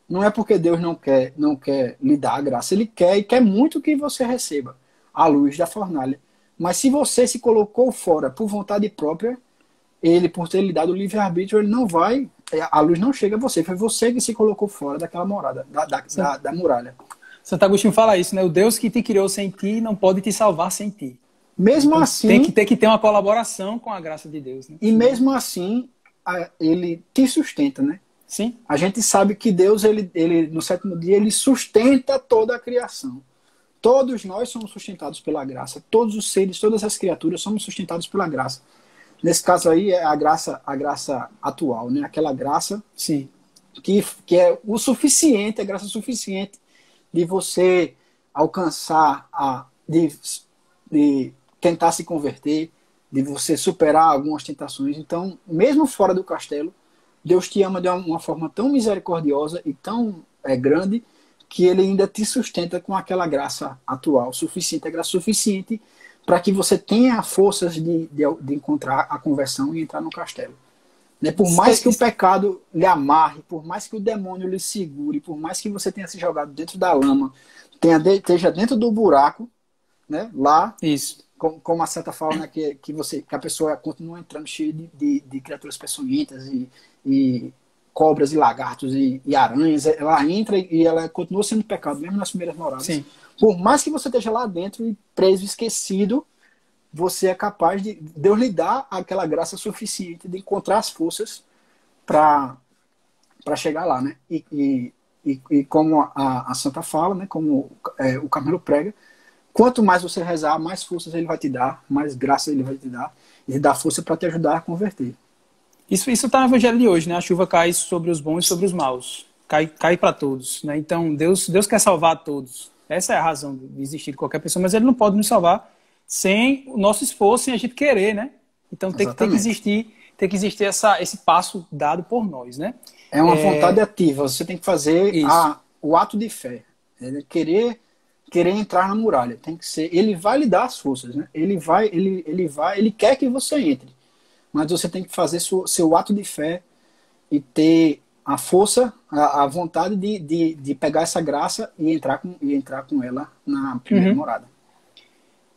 S2: Não é porque Deus não quer, não quer lhe dar a graça, Ele quer e quer muito que você receba a luz da fornalha. Mas se você se colocou fora por vontade própria, ele, por ter lhe dado o livre-arbítrio, ele não vai. É, a luz não chega a você. Foi você que se colocou fora daquela morada, da, da, da, da muralha.
S1: Santo Agostinho fala isso, né? O Deus que te criou sem ti não pode te salvar sem ti.
S2: Mesmo então, assim.
S1: Tem que ter que ter uma colaboração com a graça de Deus. Né?
S2: E mesmo assim, ele te sustenta, né?
S1: Sim.
S2: A gente sabe que Deus, ele, ele no sétimo dia, ele sustenta toda a criação. Todos nós somos sustentados pela graça. Todos os seres, todas as criaturas somos sustentados pela graça. Nesse caso aí é a graça, a graça atual, né? Aquela graça
S1: Sim.
S2: Que, que é o suficiente, a graça suficiente de você alcançar a de, de tentar se converter, de você superar algumas tentações. Então, mesmo fora do castelo, Deus te ama de uma forma tão misericordiosa e tão é, grande que ele ainda te sustenta com aquela graça atual suficiente, a graça suficiente para que você tenha forças de, de, de, encontrar a conversão e entrar no castelo. Né? Por mais que o pecado lhe amarre, por mais que o demônio lhe segure, por mais que você tenha se jogado dentro da lama, tenha de, esteja dentro do buraco, né? lá,
S1: Isso.
S2: Como, como a Santa fala, né? que, que, você, que a pessoa continua entrando cheia de, de, de criaturas peçonhentas e, e cobras e lagartos e, e, aranhas, ela entra e ela continua sendo pecado, mesmo nas primeiras moradas.
S1: Sim.
S2: Por mais que você esteja lá dentro e preso, esquecido, você é capaz de Deus lhe dar aquela graça suficiente de encontrar as forças para chegar lá, né? E, e, e, e como a, a, Santa fala, né? Como é, o Camelo prega, quanto mais você rezar, mais forças ele vai te dar, mais graça ele vai te dar e dá força para te ajudar a converter.
S1: Isso está no Evangelho de hoje, né? A chuva cai sobre os bons e sobre os maus, cai cai para todos, né? Então Deus Deus quer salvar todos. Essa é a razão de existir de qualquer pessoa, mas ele não pode nos salvar sem o nosso esforço, sem a gente querer, né? Então tem, tem que existir, tem que existir essa, esse passo dado por nós, né?
S2: É uma é... vontade ativa. Você tem que fazer a, o ato de fé, é querer querer entrar na muralha. Tem que ser. Ele vai lhe dar as forças, né? Ele vai, ele, ele vai, ele quer que você entre, mas você tem que fazer seu, seu ato de fé e ter a força, a, a vontade de, de, de, pegar essa graça e entrar com, e entrar com ela na primeira uhum. morada.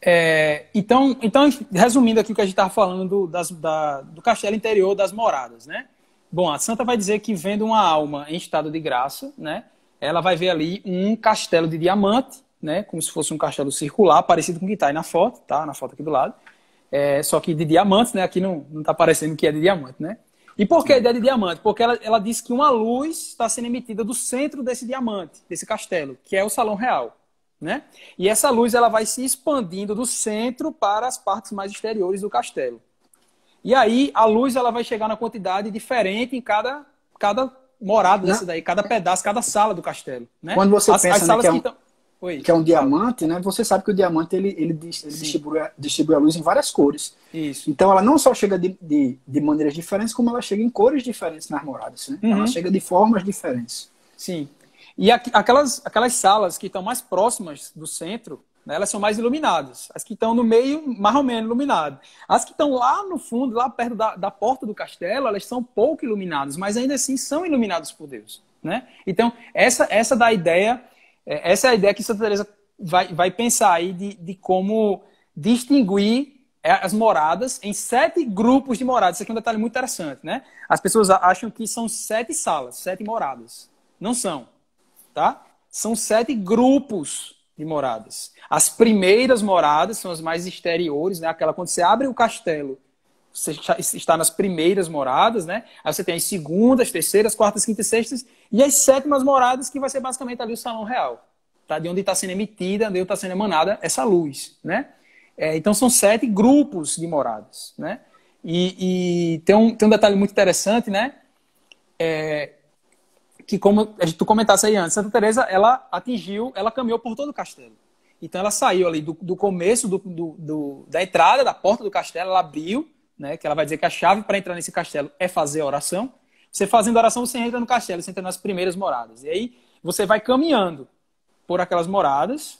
S1: É, então, então, resumindo aqui o que a gente estava falando do, das, da, do castelo interior das moradas, né? Bom, a santa vai dizer que vendo uma alma em estado de graça, né? Ela vai ver ali um castelo de diamante, né? Como se fosse um castelo circular, parecido com o que está aí na foto, tá? Na foto aqui do lado. É, só que de diamante, né? Aqui não, não tá parecendo que é de diamante, né? E por que a ideia de diamante? Porque ela, ela diz que uma luz está sendo emitida do centro desse diamante, desse castelo, que é o salão real. Né? E essa luz ela vai se expandindo do centro para as partes mais exteriores do castelo. E aí a luz ela vai chegar na quantidade diferente em cada, cada morada dessa daí, cada pedaço, cada sala do castelo. Né?
S2: Quando você as, pensa as né, que, é um, que, que, é um, diamante, né? Você sabe que o diamante ele, ele, distribui, distribui, a luz em várias cores.
S1: Isso.
S2: Então ela não só chega de, de, de maneiras diferentes, como ela chega em cores diferentes nas moradas. Né? Uhum. Ela chega de formas diferentes.
S1: Sim. E aquelas, aquelas salas que estão mais próximas do centro, né, elas são mais iluminadas. As que estão no meio, mais ou menos iluminadas. As que estão lá no fundo, lá perto da, da porta do castelo, elas são pouco iluminadas, mas ainda assim são iluminadas por Deus. Né? Então, essa, essa da ideia, essa é a ideia que Santa Teresa vai, vai pensar aí de, de como distinguir é, as moradas em sete grupos de moradas. Isso aqui é um detalhe muito interessante, né? As pessoas acham que são sete salas, sete moradas. Não são tá? São sete grupos de moradas. As primeiras moradas são as mais exteriores, né? Aquela quando você abre o castelo, você está nas primeiras moradas, né? Aí você tem as segundas, terceiras, quartas, quintas, sextas e as sétimas moradas que vai ser basicamente ali o salão real, tá? De onde está sendo emitida, de onde está sendo emanada essa luz, né? É, então são sete grupos de moradas, né? E, e tem, um, tem um detalhe muito interessante, né? É, que como tu comentasse aí antes, Santa Teresa ela atingiu, ela caminhou por todo o castelo. Então ela saiu ali do, do começo do, do, do, da entrada da porta do castelo, ela abriu, né? Que ela vai dizer que a chave para entrar nesse castelo é fazer oração. Você fazendo oração, você entra no castelo, você entra nas primeiras moradas. E aí você vai caminhando por aquelas moradas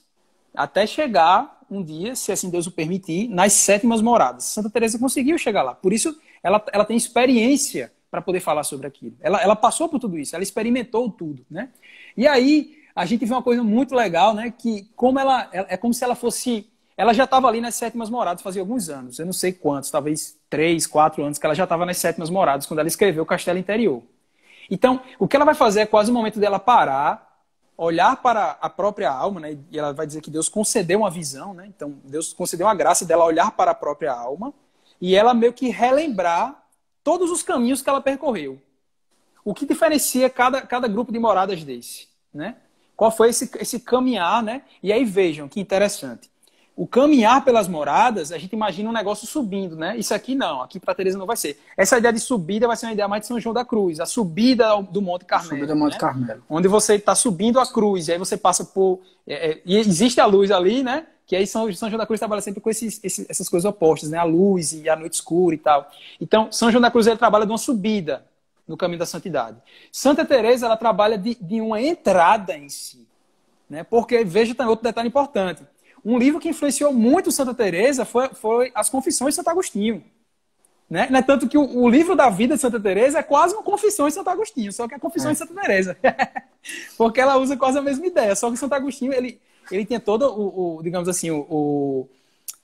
S1: até chegar um dia, se assim Deus o permitir, nas sétimas moradas. Santa Teresa conseguiu chegar lá. Por isso ela, ela tem experiência para poder falar sobre aquilo. Ela, ela passou por tudo isso, ela experimentou tudo, né? E aí a gente vê uma coisa muito legal, né? Que como ela é como se ela fosse, ela já estava ali nas sétimas moradas fazia alguns anos, eu não sei quantos, talvez três, quatro anos que ela já estava nas sétimas moradas quando ela escreveu o Castelo Interior. Então, o que ela vai fazer é quase o momento dela parar, olhar para a própria alma, né? E ela vai dizer que Deus concedeu uma visão, né? Então, Deus concedeu a graça dela olhar para a própria alma e ela meio que relembrar todos os caminhos que ela percorreu. O que diferencia cada, cada grupo de moradas desse? Né? Qual foi esse, esse caminhar? Né? E aí vejam que interessante. O caminhar pelas moradas, a gente imagina um negócio subindo, né? Isso aqui não, aqui para Teresa não vai ser. Essa ideia de subida vai ser uma ideia mais de São João da Cruz, a subida do Monte Carmelo.
S2: Subida do Monte
S1: né?
S2: Carmelo.
S1: Onde você está subindo a cruz, e aí você passa por. É, é, e existe a luz ali, né? Que aí São, São João da Cruz trabalha sempre com esses, esses, essas coisas opostas, né? A luz e a noite escura e tal. Então, São João da Cruz ele trabalha de uma subida no caminho da santidade. Santa Teresa ela trabalha de, de uma entrada em si, né? Porque veja também outro detalhe importante um livro que influenciou muito Santa Teresa foi, foi As Confissões de Santo Agostinho. Né? Não é tanto que o, o, livro da vida de Santa Teresa é quase uma confissão de Santo Agostinho, só que é a confissão é. de Santa Teresa. Porque ela usa quase a mesma ideia, só que Santo Agostinho ele, ele tem todo o, o digamos assim, o, o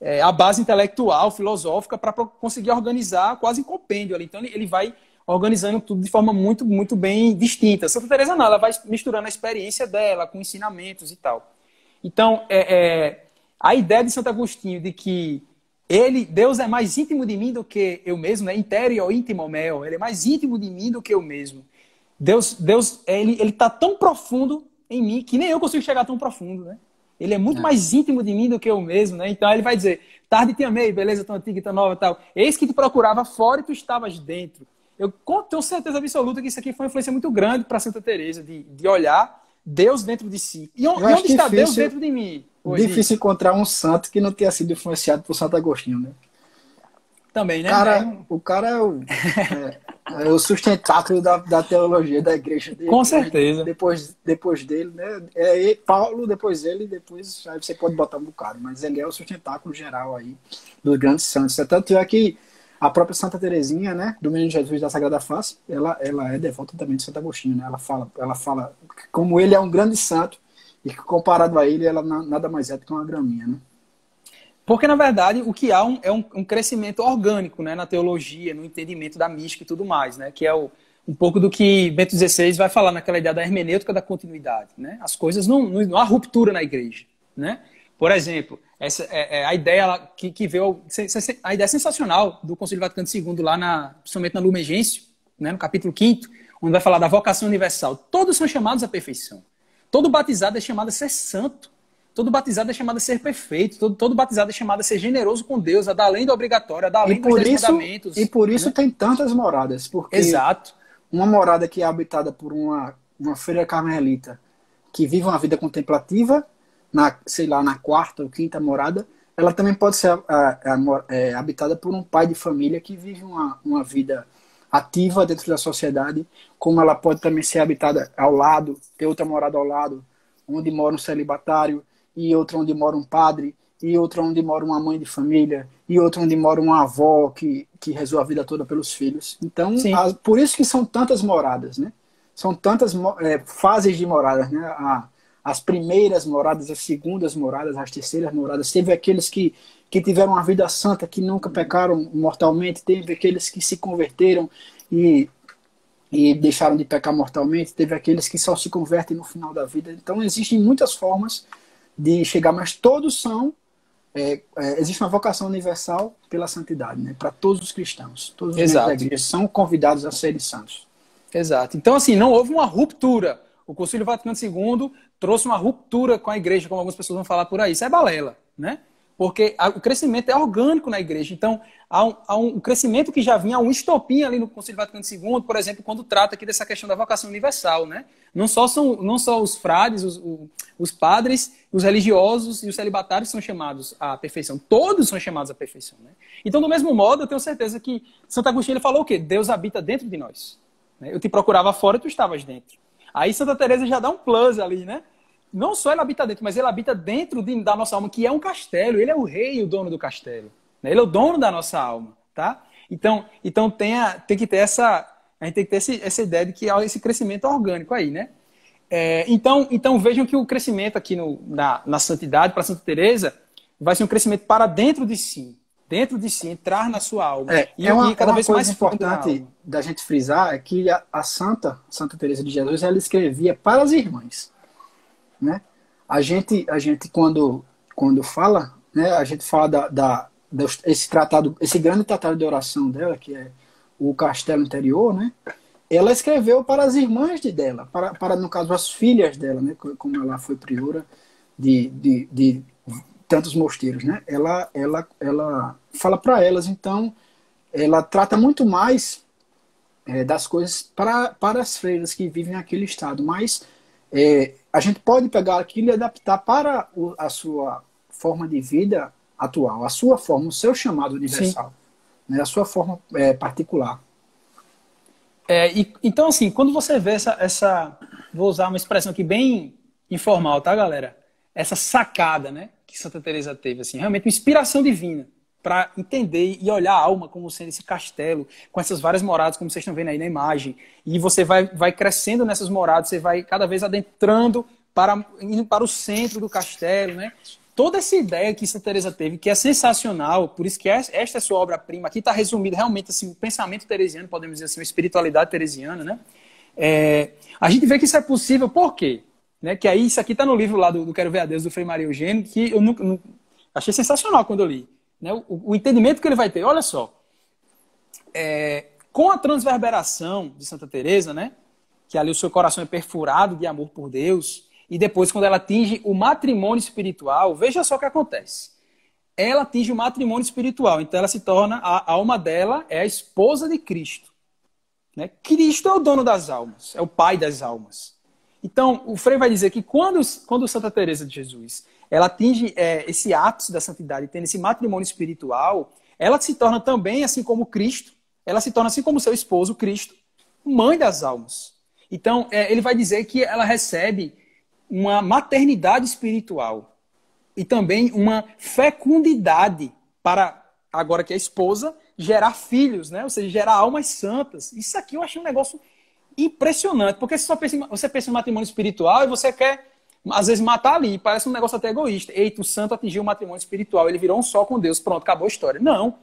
S1: é, a base intelectual, filosófica para conseguir organizar quase em compêndio ali. Então ele, ele vai organizando tudo de forma muito muito bem distinta. Santa Teresa não, ela vai misturando a experiência dela com ensinamentos e tal. Então, é, é a ideia de Santo Agostinho de que ele, Deus é mais íntimo de mim do que eu mesmo, né? Interior íntimo meu, ele é mais íntimo de mim do que eu mesmo. Deus, Deus, ele ele tá tão profundo em mim que nem eu consigo chegar tão profundo, né? Ele é muito é. mais íntimo de mim do que eu mesmo, né? Então ele vai dizer: tarde te amei, beleza, tão antiga e tão nova, tal. Eis que te procurava fora e tu estavas dentro. Eu tenho certeza absoluta que isso aqui foi uma influência muito grande para Santa Teresa de, de olhar Deus dentro de si. E onde, onde está difícil, Deus dentro de mim?
S2: Difícil encontrar um santo que não tenha sido influenciado por Santo Agostinho, né?
S1: Também, né?
S2: Cara, é. O cara é o, é, é o sustentáculo da, da, teologia da igreja.
S1: Dele, Com certeza.
S2: Depois, depois dele, né? É Paulo, depois ele, depois aí você pode botar um bocado, mas ele é o sustentáculo geral aí dos grandes santos. Tanto é que a própria Santa Teresinha, né, do Menino Jesus da Sagrada Face, ela, ela é devota também de Santo Agostinho, né? Ela fala, ela fala como ele é um grande santo e que comparado a ele, ela nada mais é do que uma graminha, né?
S1: Porque, na verdade, o que há um, é um, um, crescimento orgânico né, na teologia, no entendimento da mística e tudo mais, né? Que é o, um pouco do que Bento XVI vai falar naquela ideia da hermenêutica da continuidade, né? As coisas não, não, não há ruptura na igreja, né? Por exemplo, essa é, é a ideia que, que veio a ideia sensacional do Concílio Vaticano II lá na principalmente na Lumen Gentium, né, no capítulo 5 onde vai falar da vocação universal. Todos são chamados à perfeição. Todo batizado é chamado a ser santo. Todo batizado é chamado a ser perfeito. Todo, todo batizado é chamado a ser generoso com Deus, a dar além do obrigatório, a dar além
S2: e por
S1: dos
S2: isso, mandamentos. E por isso né? tem tantas moradas. Porque
S1: Exato.
S2: Uma morada que é habitada por uma, uma freira carmelita que vive uma vida contemplativa na, sei lá, na quarta ou quinta morada, ela também pode ser a, a, a, é, habitada por um pai de família que vive uma, uma vida ativa dentro da sociedade, como ela pode também ser habitada ao lado, ter outra morada ao lado, onde mora um celibatário, e outra onde mora um padre, e outra onde mora uma mãe de família, e outra onde mora uma avó que, que rezou a vida toda pelos filhos. Então, por isso que são tantas moradas, né? São tantas é, fases de moradas, né? A, as primeiras moradas, as segundas moradas, as terceiras moradas. Teve aqueles que, que tiveram uma vida santa, que nunca pecaram mortalmente, teve aqueles que se converteram e, e deixaram de pecar mortalmente, teve aqueles que só se convertem no final da vida. Então, existem muitas formas de chegar, mas todos são. É, é, existe uma vocação universal pela santidade, né? para todos os cristãos. Todos os
S1: Exato.
S2: da igreja são convidados a serem santos.
S1: Exato. Então, assim, não houve uma ruptura. O Concílio Vaticano II trouxe uma ruptura com a igreja, como algumas pessoas vão falar por aí. Isso é balela, né? Porque o crescimento é orgânico na igreja. Então, há um, há um crescimento que já vinha, há um estopim ali no Concílio Vaticano II, por exemplo, quando trata aqui dessa questão da vocação universal, né? Não só, são, não só os frades, os, os padres, os religiosos e os celibatários são chamados à perfeição. Todos são chamados à perfeição, né? Então, do mesmo modo, eu tenho certeza que Santo Agostinho ele falou o quê? Deus habita dentro de nós. Né? Eu te procurava fora e tu estavas dentro. Aí Santa Teresa já dá um plus ali, né? não só ele habita dentro, mas ele habita dentro de, da nossa alma, que é um castelo. Ele é o rei, o dono do castelo. Né? Ele é o dono da nossa alma, tá? Então, então tem, a, tem que ter essa, a gente tem que ter esse, essa ideia de que há esse crescimento orgânico aí, né? É, então, então vejam que o crescimento aqui no, na, na santidade para Santa Teresa vai ser um crescimento para dentro de si, dentro de si, entrar na sua alma.
S2: É, e é uma, cada uma vez coisa mais importante da gente frisar é que a, a Santa Santa Teresa de Jesus ela escrevia para as irmãs né? A gente, a gente quando, quando fala, né, a gente fala da, da, esse tratado, esse grande tratado de oração dela, que é o Castelo Interior, né? Ela escreveu para as irmãs de dela, para, para no caso as filhas dela, né? Como ela foi priora de, de, de tantos mosteiros, né? Ela, ela, ela fala para elas, então, ela trata muito mais é, das coisas para, para as freiras que vivem naquele estado, mas é, a gente pode pegar aquilo e adaptar para o, a sua forma de vida atual, a sua forma, o seu chamado universal, né, a sua forma é, particular.
S1: É, e, então, assim, quando você vê essa, essa. Vou usar uma expressão aqui bem informal, tá, galera? Essa sacada, né? Que Santa Teresa teve, assim, realmente uma inspiração divina para entender e olhar a alma como sendo esse castelo, com essas várias moradas, como vocês estão vendo aí na imagem. E você vai, vai crescendo nessas moradas, você vai cada vez adentrando para, indo para o centro do castelo, né? Toda essa ideia que Santa Teresa teve, que é sensacional, por isso que esta é sua obra-prima, aqui está resumido realmente assim, o pensamento teresiano, podemos dizer assim, a espiritualidade teresiana, né? É, a gente vê que isso é possível, por quê? Né? Que aí, isso aqui está no livro lá do, do Quero Ver a Deus, do Frei Maria Eugênio, que eu nunca, nunca, achei sensacional quando eu li né, o, o, entendimento que ele vai ter. Olha só, é, com a transverberação de Santa Teresa, né, que ali o seu coração é perfurado de amor por Deus, e depois quando ela atinge o matrimônio espiritual, veja só o que acontece. Ela atinge o matrimônio espiritual, então ela se torna a alma dela é a esposa de Cristo. Né? Cristo é o dono das almas, é o pai das almas. Então, o Frei vai dizer que quando, quando Santa Teresa de Jesus ela atinge é, esse ápice da santidade, tendo esse matrimônio espiritual, ela se torna também, assim como Cristo, ela se torna, assim como seu esposo, Cristo, mãe das almas. Então, é, ele vai dizer que ela recebe uma maternidade espiritual e também uma fecundidade para, agora que é esposa, gerar filhos, né? ou seja, gerar almas santas. Isso aqui eu achei um negócio impressionante, porque você, só pensa, você pensa em matrimônio espiritual e você quer às vezes matar ali, parece um negócio até egoísta. Eita, o santo atingiu o matrimônio espiritual, ele virou um só com Deus, pronto, acabou a história. Não.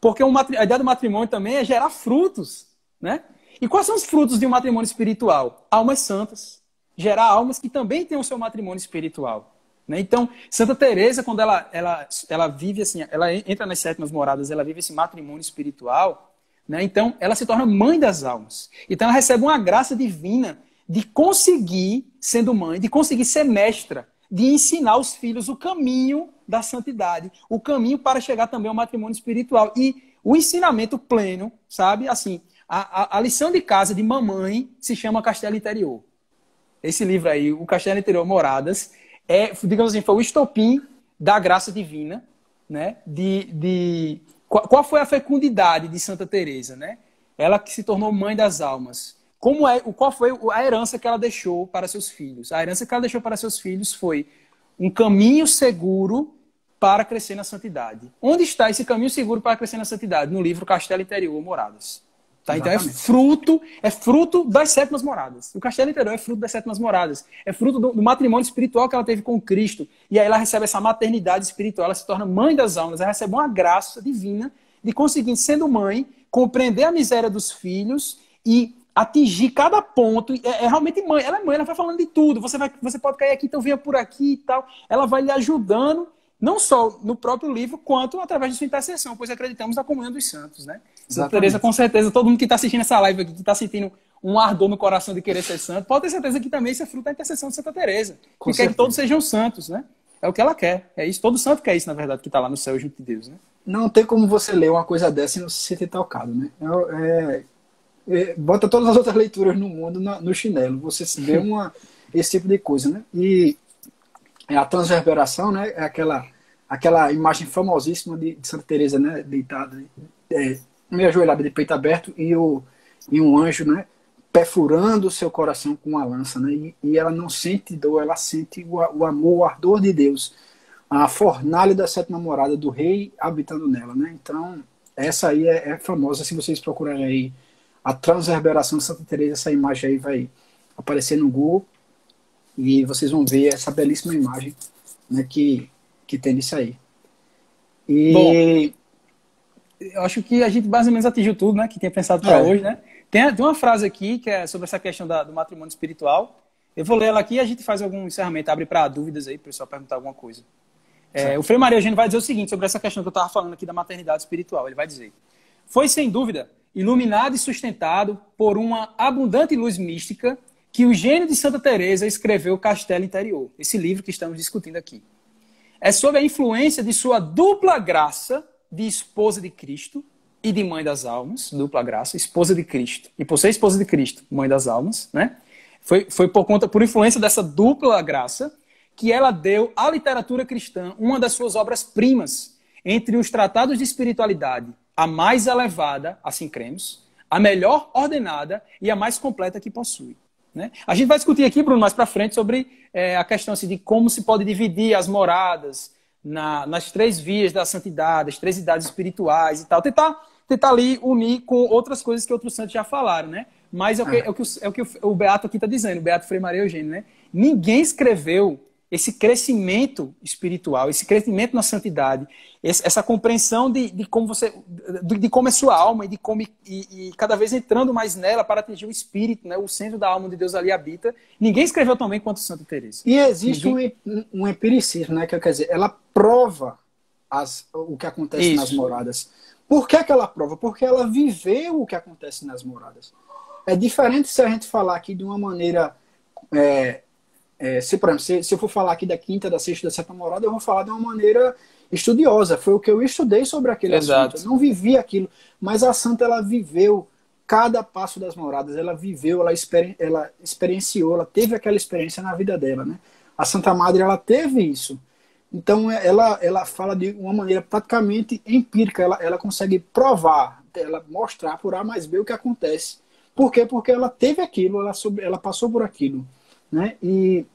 S1: Porque um a ideia do matrimônio também é gerar frutos, né? E quais são os frutos de um matrimônio espiritual? Almas santas. Gerar almas que também têm o seu matrimônio espiritual. Né? Então, Santa Teresa, quando ela, ela, ela vive assim, ela entra nas sétimas moradas, ela vive esse matrimônio espiritual, né? então ela se torna mãe das almas. Então ela recebe uma graça divina de conseguir, sendo mãe, de conseguir ser mestra, de ensinar os filhos o caminho da santidade, o caminho para chegar também ao matrimônio espiritual. E o ensinamento pleno, sabe? Assim, a, a, a lição de casa de mamãe se chama Castelo Interior. Esse livro aí, o Castelo Interior Moradas, é, digamos assim, foi o estopim da graça divina, né? De, de qual, qual foi a fecundidade de Santa Teresa, né? Ela que se tornou mãe das almas como é, qual foi a herança que ela deixou para seus filhos? A herança que ela deixou para seus filhos foi um caminho seguro para crescer na santidade. Onde está esse caminho seguro para crescer na santidade? No livro Castelo Interior Moradas. Tá? Então é fruto, é fruto das sétimas moradas. O Castelo Interior é fruto das sétimas moradas. É fruto do, do, matrimônio espiritual que ela teve com Cristo. E aí ela recebe essa maternidade espiritual, ela se torna mãe das almas, ela recebe uma graça divina de conseguir, sendo mãe, compreender a miséria dos filhos e atingir cada ponto. É, é, realmente mãe. Ela é mãe, ela vai falando de tudo. Você, vai, você pode cair aqui, então venha por aqui e tal. Ela vai lhe ajudando, não só no próprio livro, quanto através de sua intercessão, pois acreditamos na comunhão dos santos, né? Santa Teresa, com certeza, todo mundo que está assistindo essa live aqui, que está sentindo um ardor no coração de querer ser santo, pode ter certeza que também isso é fruto da intercessão de Santa Teresa. Que quer que todos sejam santos, né? É o que ela quer. É isso. Todo santo quer isso, na verdade, que está lá no céu junto de Deus, né?
S2: Não tem como você ler uma coisa dessa e não se sentir tocado, né? É, é é, bota todas as outras leituras no mundo na, no chinelo. Você vê uma, esse tipo de coisa, né? E a transverberação, né? É aquela, aquela imagem famosíssima de, de Santa Teresa, né? Deitada, é, meio ajoelhada de peito aberto e, o, e um anjo, né? Perfurando o seu coração com uma lança, né? E, e ela não sente dor, ela sente o, o amor, o ardor de Deus. A fornalha da sétima morada do rei habitando nela, né? Então, essa aí é, é famosa, se vocês procurarem aí a transverberação de Santa Teresa, essa imagem aí vai aparecer no Google e vocês vão ver essa belíssima imagem né, que, que tem disso aí.
S1: E Bom, eu acho que a gente mais ou menos atingiu tudo, né, que tinha pensado para é. hoje, né? Tem, tem uma frase aqui que é sobre essa questão da, do matrimônio espiritual. Eu vou ler ela aqui e a gente faz algum encerramento, abre para dúvidas aí, para o pessoal perguntar alguma coisa. É, o Frei Maria Eugênio vai dizer o seguinte sobre essa questão que eu estava falando aqui da maternidade espiritual. Ele vai dizer: Foi sem dúvida iluminado e sustentado por uma abundante luz mística, que o gênio de Santa Teresa escreveu Castelo Interior, esse livro que estamos discutindo aqui. é sob a influência de sua dupla graça de esposa de Cristo e de mãe das almas, dupla graça, esposa de Cristo. E por ser esposa de Cristo, mãe das almas, né? Foi, foi por conta, por influência dessa dupla graça, que ela deu à literatura cristã uma das suas obras-primas, entre os tratados de espiritualidade, a mais elevada, assim cremos, a melhor ordenada e a mais completa que possui. Né? A gente vai discutir aqui, Bruno, mais para frente, sobre é, a questão assim, de como se pode dividir as moradas na, nas três vias da santidade, as três idades espirituais e tal. Tentar, tentar ali unir com outras coisas que outros santos já falaram, né? Mas é o que, é. é o, que, é o, que o Beato aqui está dizendo, o Beato Frei Maria Eugênio, né? Ninguém escreveu esse crescimento espiritual, esse crescimento na santidade, essa compreensão de, de como você, de, de, como é sua alma e de como e, e, cada vez entrando mais nela para atingir o espírito, né, o centro da alma de Deus ali habita. Ninguém escreveu tão bem quanto Santa Teresa.
S2: E existe Ninguém... um, um empiricismo, né, que quer dizer, ela prova as, o que acontece Isso. nas moradas. Por que, que ela prova? Porque ela viveu o que acontece nas moradas. É diferente se a gente falar aqui de uma maneira é, é, se, por exemplo, se, se, eu for falar aqui da quinta, da sexta, da sétima morada, eu vou falar de uma maneira estudiosa. Foi o que eu estudei sobre aquele Exato. assunto. Eu não vivi aquilo, mas a santa ela viveu cada passo das moradas. Ela viveu, ela, exper ela experienciou, ela teve aquela experiência na vida dela, né? A Santa Madre ela teve isso. Então é, ela ela fala de uma maneira praticamente empírica. Ela, ela consegue provar, ela mostrar por A mais B o que acontece. Por quê? Porque ela teve aquilo, ela, sobre, ela passou por aquilo. Né? E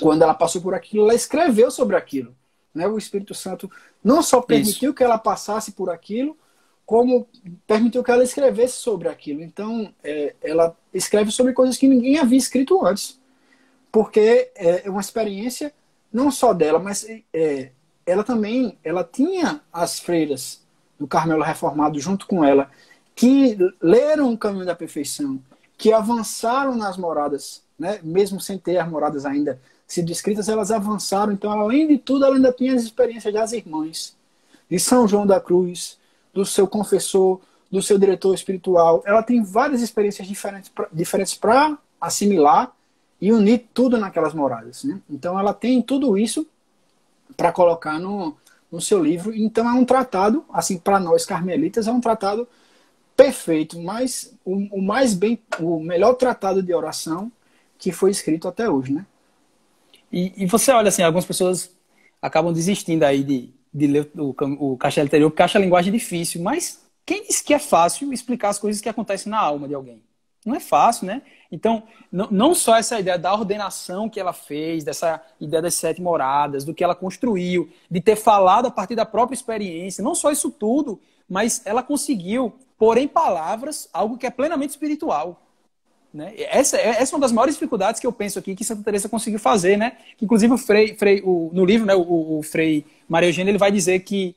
S2: quando ela passou por aquilo, ela escreveu sobre aquilo. Né? O Espírito Santo não só permitiu Isso. que ela passasse por aquilo, como permitiu que ela escrevesse sobre aquilo. Então, é, ela escreve sobre coisas que ninguém havia escrito antes. Porque é uma experiência não só dela, mas é, ela também ela tinha as freiras do Carmelo Reformado junto com ela, que leram o caminho da perfeição, que avançaram nas moradas né, mesmo sem ter as moradas ainda sido escritas, elas avançaram. Então, além de tudo, ela ainda tinha as experiências das irmãs, de São João da Cruz, do seu confessor, do seu diretor espiritual. Ela tem várias experiências diferentes para assimilar e unir tudo naquelas moradas. Né? Então, ela tem tudo isso para colocar no, no seu livro. Então, é um tratado, assim, para nós carmelitas, é um tratado perfeito, mas o, o mais bem, o melhor tratado de oração que foi escrito até hoje, né?
S1: E, e você olha assim, algumas pessoas acabam desistindo aí de, de ler o, o Castelo Interior porque acha a linguagem difícil, mas quem disse que é fácil explicar as coisas que acontecem na alma de alguém? Não é fácil, né? Então, não, não só essa ideia da ordenação que ela fez, dessa ideia das sete moradas, do que ela construiu, de ter falado a partir da própria experiência, não só isso tudo, mas ela conseguiu pôr em palavras algo que é plenamente espiritual. Né? Essa, é, essa é uma das maiores dificuldades que eu penso aqui que Santa Teresa conseguiu fazer, né? Que, inclusive o Frei, Frei o, no livro, né, o, o Frei Maria Eugênia, ele vai dizer que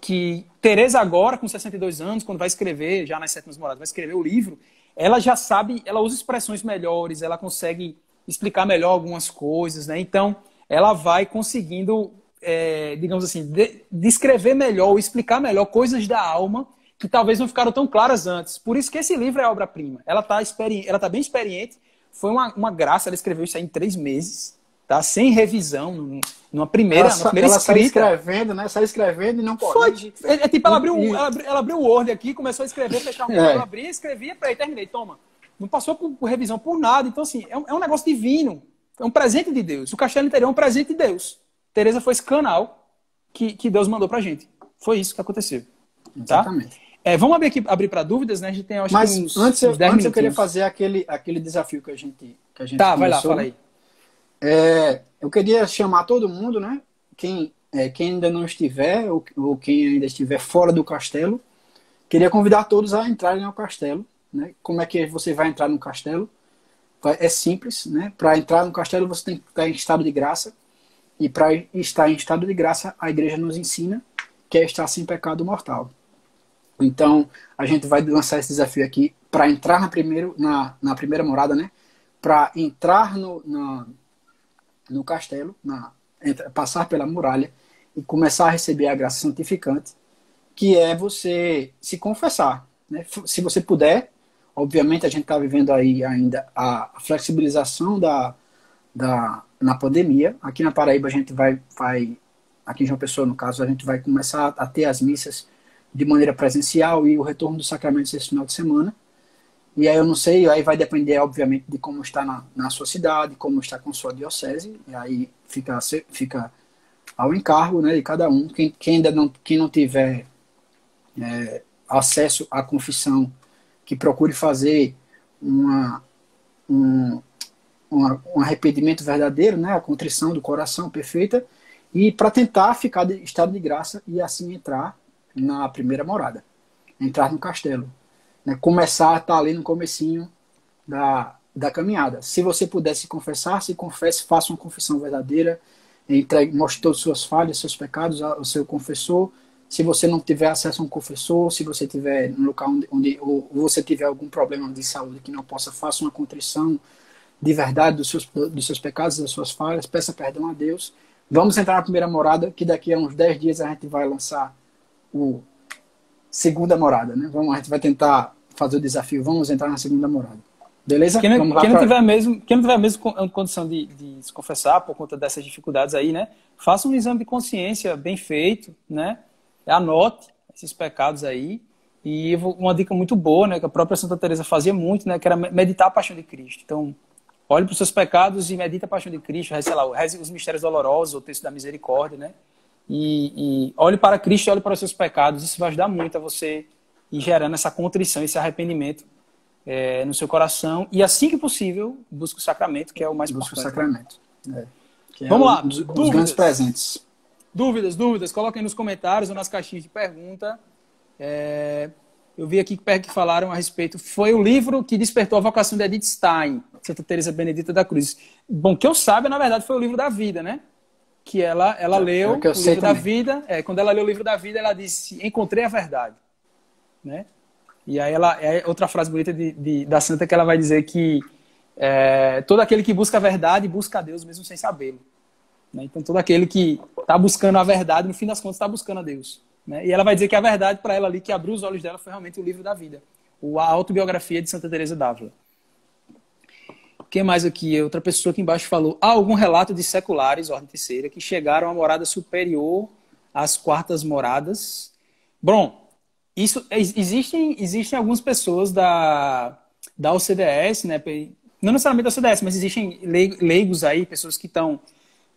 S1: que Teresa agora com 62 anos, quando vai escrever já nas sétimas moradas, vai escrever o livro, ela já sabe, ela usa expressões melhores, ela consegue explicar melhor algumas coisas, né? Então, ela vai conseguindo, é, digamos assim, de, descrever melhor, explicar melhor coisas da alma que talvez não ficaram tão claras antes. Por isso que esse livro é obra-prima. Ela está ela tá bem experiente. Foi uma, uma graça, ela escreveu isso aí em três meses, tá? Sem revisão, numa primeira, ela,
S2: primeira ela escrita. escrevendo, né? Saiu escrevendo e não
S1: corrige. Foi. É, é, tipo, ela abriu, e... ela, ela, abriu o Word aqui, começou a escrever, fechar um é. ela abria, escrevia, peraí, terminei, toma. Não passou por, por revisão, por nada. Então, assim, é um, é um, negócio divino. É um presente de Deus. O Castelo Interior é um presente de Deus. Tereza foi esse canal que, que Deus mandou pra gente. Foi isso que aconteceu. Tá? Exatamente. É, vamos abrir aqui abrir para dúvidas, né? A gente tem acho
S2: Mas uns, antes, uns antes eu queria fazer aquele, aquele desafio que a gente que a gente
S1: Tá, começou. vai lá, fala aí.
S2: É, eu queria chamar todo mundo, né? Quem, é, quem ainda não estiver ou, ou, quem ainda estiver fora do castelo, queria convidar todos a entrarem no castelo. Né? Como é que você vai entrar no castelo? É simples, né? Para entrar no castelo você tem que estar em estado de graça e para estar em estado de graça a igreja nos ensina que é estar sem pecado mortal. Então, a gente vai lançar esse desafio aqui para entrar na, primeiro, na, na primeira morada, né? Para entrar no, na, no castelo, na, passar pela muralha e começar a receber a graça santificante, que é você se confessar. Né? Se você puder, obviamente a gente está vivendo aí ainda a flexibilização da, da, na pandemia. Aqui na Paraíba a gente vai, vai aqui em João Pessoa, no caso, a gente vai começar a ter as missas de maneira presencial e o retorno dos sacramentos esse final de semana. E aí eu não sei, aí vai depender, obviamente, de como está na, na sua cidade, como está com sua diocese, e aí fica, fica ao encargo né, de cada um. Quem, quem ainda não, quem não tiver é, acesso à confissão, que procure fazer uma, um, uma, um arrependimento verdadeiro, né, a contrição do coração perfeita, e para tentar ficar de estado de graça e assim entrar na primeira morada, entrar no castelo né, começar a estar ali no comecinho da, da caminhada. Se você puder se confessar, se confesse, faça uma confissão verdadeira, entregue, mostre todas as suas falhas, seus pecados ao seu confessor. Se você não tiver acesso a um confessor, se você tiver no local onde, onde ou você tiver algum problema de saúde que não possa, faça uma contrição de verdade dos seus, dos seus pecados, das suas falhas, peça perdão a Deus. Vamos entrar na primeira morada, que daqui a uns 10 dias a gente vai lançar o segunda morada, né? Vamos, a gente vai tentar fazer o desafio, vamos entrar na segunda morada. Beleza?
S1: Quem, não, quem não tiver mesmo, quem não tiver mesmo condição de, de, se confessar por conta dessas dificuldades aí, né? Faça um exame de consciência bem feito, né? Anote esses pecados aí. E uma dica muito boa, né, que a própria Santa Teresa fazia muito, né, que era meditar a paixão de Cristo. Então, olhe para os seus pecados e medita a paixão de Cristo, reze, lá, reze os mistérios dolorosos, o texto da misericórdia, né? E, e olhe para Cristo e olhe para os seus pecados. Isso vai ajudar muito a você ir gerando essa contrição, esse arrependimento é, no seu coração. E assim que possível, busque o sacramento, que é o mais
S2: busque o sacramento. É.
S1: É Vamos lá.
S2: Os, os grandes presentes.
S1: Dúvidas, dúvidas, coloquem nos comentários ou nas caixinhas de pergunta. É, eu vi aqui que falaram a respeito. Foi o livro que despertou a vocação de Edith Stein, Santa Teresa Benedita da Cruz. Bom, que eu saiba, na verdade, foi o livro da vida, né? Que ela, ela é, leu é o livro da vida. É, quando ela leu o livro da vida, ela disse: Encontrei a verdade. Né? E aí ela é outra frase bonita de, de, da santa que ela vai dizer que é, todo aquele que busca a verdade busca a Deus mesmo sem sabê-lo. Né? Então todo aquele que está buscando a verdade, no fim das contas, está buscando a Deus. Né? E ela vai dizer que a verdade para ela ali que abriu os olhos dela foi realmente o livro da vida, a autobiografia de Santa Teresa d'Ávila. Quem mais aqui? Outra pessoa aqui embaixo falou: há algum relato de seculares, ordem terceira, que chegaram à morada superior às quartas moradas? Bom, isso existem, existem algumas pessoas da, da OCDS, né? Não necessariamente da OCDS, mas existem leigos aí, pessoas que estão.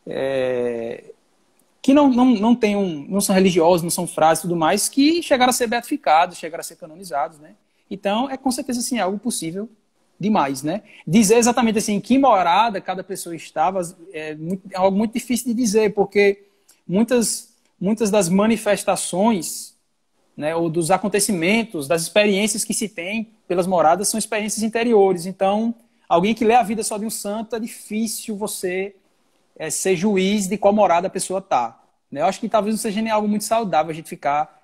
S1: É, que não, não, não, tem um, não são religiosos, não são frases e tudo mais, que chegaram a ser beatificados, chegaram a ser canonizados, né? Então, é com certeza assim, algo possível demais, né? Dizer exatamente assim, em que morada cada pessoa estava é, muito, é algo muito difícil de dizer, porque muitas, muitas das manifestações, né, ou dos acontecimentos, das experiências que se tem pelas moradas são experiências interiores. Então, alguém que lê a vida só de um santo, é difícil você é, ser juiz de qual morada a pessoa está. Né? Eu acho que talvez não seja nem algo muito saudável a gente ficar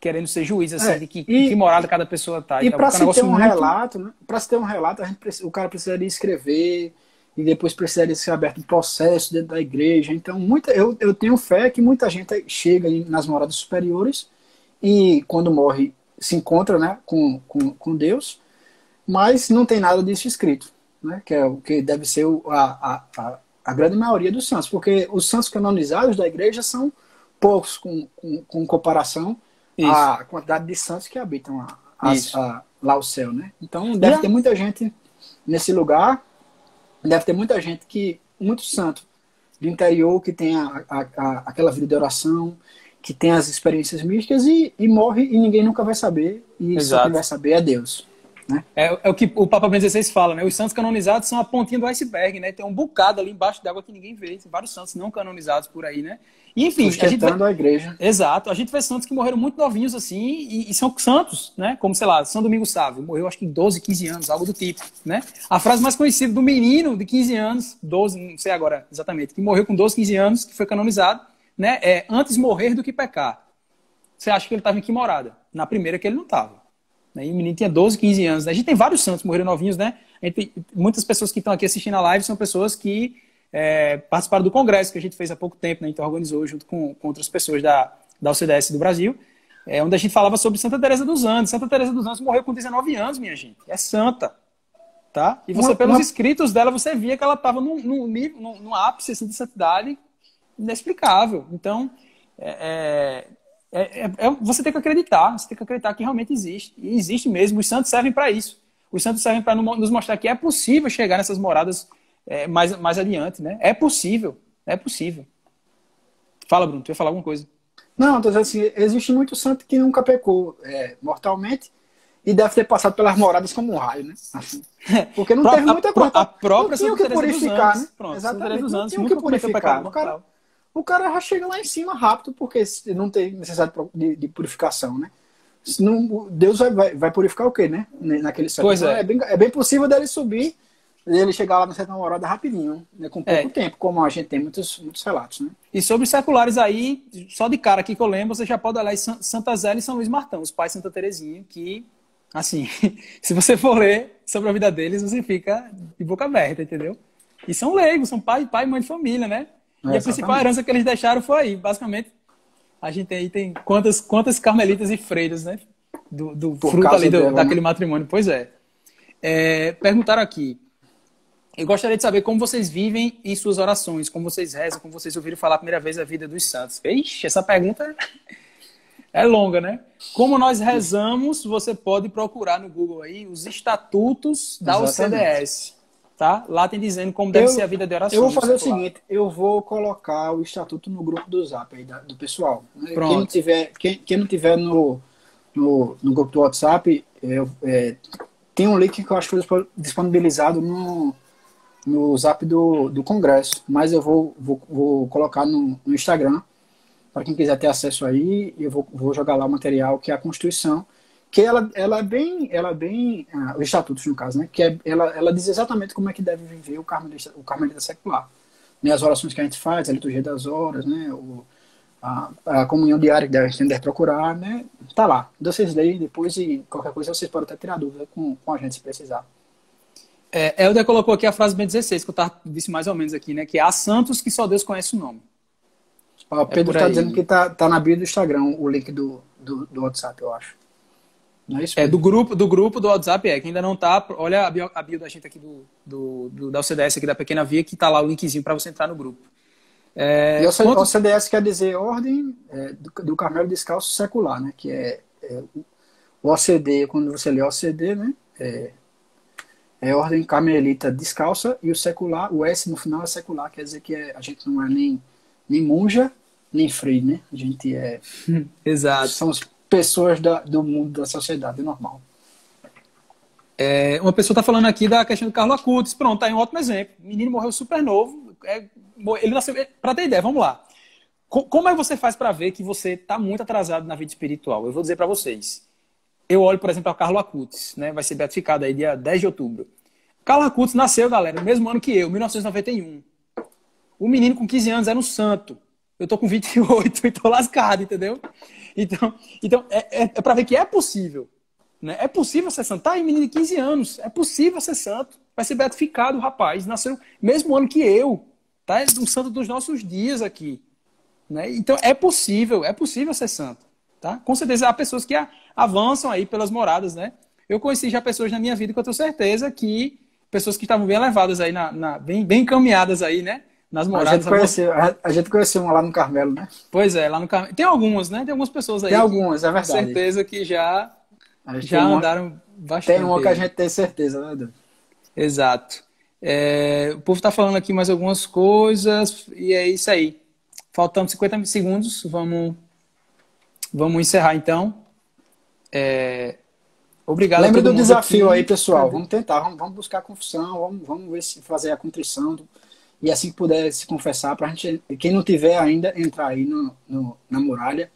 S1: querendo ser juiz, assim, é, de que, e, que morada cada pessoa tá.
S2: E então, para se ter um muito... relato, né? para se ter um relato, a gente, o cara precisaria escrever e depois precisaria ser aberto um processo dentro da igreja. Então, muita, eu, eu tenho fé que muita gente chega nas moradas superiores e quando morre se encontra né, com, com, com Deus, mas não tem nada disso escrito, né? Que é o que deve ser o, a, a, a, grande maioria dos santos, porque os santos canonizados da igreja são poucos com, com, com comparação isso. a quantidade de santos que habitam a, a, a, lá o céu, né? Então deve ter muita gente nesse lugar, deve ter muita gente que, muito santo do interior, que tem a, aquela vida de oração, que tem as experiências místicas e, e morre e ninguém nunca vai saber, e Exato. só quem vai saber é Deus. Né?
S1: É, é, o que o Papa Bento XVI fala, né? Os santos canonizados são a pontinha do iceberg, né? Tem um bocado ali embaixo d'água que ninguém vê. Tem vários santos não canonizados por aí, né? E, enfim,
S2: a gente vê... a igreja.
S1: Exato. A gente vê santos que morreram muito novinhos assim e, e, são santos, né? Como, sei lá, São Domingos Sávio, morreu acho que em 12, 15 anos, algo do tipo, né? A frase mais conhecida do menino de 15 anos, 12, não sei agora exatamente, que morreu com 12, 15 anos, que foi canonizado, né? É antes morrer do que pecar. Você acha que ele estava em que morada? Na primeira que ele não estava. Né? E o menino tinha 12, 15 anos. Né? A gente tem vários santos que morreram novinhos, né? Tem, muitas pessoas que estão aqui assistindo a live são pessoas que é, participaram do congresso que a gente fez há pouco tempo, né? Então organizou junto com, com outras pessoas da, da OCDS do Brasil, é, onde a gente falava sobre Santa Teresa dos Andes. Santa Teresa dos Andes morreu com 19 anos, minha gente. É santa. Tá? E você, uma, pelos uma... escritos dela, você via que ela estava no, no, no, no ápice assim, de santidade inexplicável. Então, é, é, é, é, você tem que acreditar, você tem que acreditar que realmente existe. E existe mesmo. Os santos servem para isso. Os santos servem para nos mostrar que é possível chegar nessas moradas é, mais, mais adiante, né? É possível, é possível. Fala, Bruno, tu ia falar alguma coisa?
S2: Não, tô dizendo assim, existe muito santo que nunca pecou é, mortalmente e deve ter passado pelas moradas como um raio, né? Assim, porque não teve muita coisa.
S1: A própria
S2: não tinha o que purificar, né?
S1: Pronto,
S2: Exatamente. Não tinha o que purificar. O cara, o cara já chega lá em cima rápido porque não tem necessidade de, de purificação, né? Não, Deus vai, vai, vai, purificar o quê, né? Naquele
S1: século. Pois é.
S2: é. bem, é bem possível dele subir e ele chegar lá na certa morada rapidinho, né? com pouco é. tempo, como a gente tem muitos, muitos relatos, né?
S1: E sobre os seculares aí, só de cara aqui que eu lembro, você já pode olhar em Santa Zélia e São Luís Martão, os pais de Santa Terezinha, que Assim, se você for ler sobre a vida deles, você fica de boca aberta, entendeu? E são leigos, são pai, pai e mãe de família, né? É, e a principal herança que eles deixaram foi aí. Basicamente, a gente aí tem quantas, quantas carmelitas e freiras, né? Do, do fruto ali do, dela, né? daquele né? matrimônio. Pois é. é. Perguntaram aqui. Eu gostaria de saber como vocês vivem em suas orações, como vocês rezam, como vocês ouviram falar a primeira vez a vida dos santos. Ixi, essa pergunta é longa, né? Como nós rezamos, você pode procurar no Google aí os estatutos da Exatamente. OCDS. Tá? Lá tem dizendo como deve eu, ser a vida de oração.
S2: Eu vou fazer o seguinte, eu vou colocar o estatuto no grupo do Zap aí, da, do pessoal. Né? Quem não tiver, quem, quem não tiver no, no, no grupo do WhatsApp, eu, é, tem um link que eu acho que foi disponibilizado no, no Zap do, do Congresso, mas eu vou, vou, vou colocar no, no Instagram para quem quiser ter acesso aí, eu vou, vou, jogar lá o material que é a Constituição, que ela, ela é bem, ela é bem, ah, os estatutos no caso, né, que é, ela, ela diz exatamente como é que deve viver o carmelita, o carmelita secular, né, as orações que a gente faz, a liturgia das horas, né, o, a, a comunhão diária que a gente deve procurar, né, tá lá, vocês leem depois e qualquer coisa vocês podem até tirar dúvida com, com a gente se precisar.
S1: É, Helder colocou aqui a frase bem 16, que eu tava, disse mais ou menos aqui, né, que há santos que só Deus conhece o nome.
S2: Ó, o Pedro está é dizendo que tá, tá na bio do Instagram o link do, do, do WhatsApp, eu acho.
S1: Não é isso? É, do grupo, do grupo do WhatsApp é, que ainda não tá. Olha a bio, a bio da gente aqui do, do, do, da OCDS aqui da Pequena Via, que tá lá o linkzinho para você entrar no grupo.
S2: É, e o quanto... OCDS quer dizer Ordem é, do, do Carmelo Descalço Secular, né? Que é, é, o OCD, quando você lê OCD, né? É, é Ordem Carmelita Descalça e o secular, o S no final é secular, quer dizer que é, a gente não é nem nem monja, nem frei, né? A gente é.
S1: Exato.
S2: Somos pessoas da, do mundo da sociedade normal.
S1: É, uma pessoa está falando aqui da questão do Carlos Acutis. Pronto, tá aí um ótimo exemplo. O menino morreu super novo. É, ele nasceu. Para ter ideia, vamos lá. Como é que você faz para ver que você está muito atrasado na vida espiritual? Eu vou dizer para vocês. Eu olho, por exemplo, ao Carlos Acutis, né? Vai ser beatificado aí dia 10 de outubro. Carlos Acutis nasceu, galera, no mesmo ano que eu, 1991. O menino com 15 anos era um santo. Eu tô com 28 e tô lascado, entendeu? Então, então é, é, é para ver que é possível. Né? É possível ser santo. Tá aí, menino de 15 anos. É possível ser santo. Vai ser beatificado rapaz. Nasceu mesmo ano que eu. Tá? É um santo dos nossos dias aqui. Né? Então, é possível. É possível ser santo. Tá? Com certeza, há pessoas que avançam aí pelas moradas, né? Eu conheci já pessoas na minha vida que eu tenho certeza que pessoas que estavam bem levadas aí, na, na bem, bem encaminhadas aí, né? Nas moradas.
S2: A gente, conheceu, a gente conheceu uma lá no Carmelo, né?
S1: Pois é, lá no Carmelo. Tem algumas, né? Tem algumas pessoas aí.
S2: Tem algumas, é verdade.
S1: Com certeza que já, já andaram uma, bastante.
S2: Tem uma que a gente tem certeza, né, Edu?
S1: Exato. É, o povo está falando aqui mais algumas coisas e é isso aí. Faltando 50 segundos, vamos, vamos encerrar então. É, obrigado
S2: Lembre do desafio aqui. aí, pessoal. Vamos tentar, vamos, vamos buscar a confissão, vamos, vamos ver se fazer a contrição do, e assim que puder se confessar, para gente, quem não tiver ainda, entrar aí no, no na muralha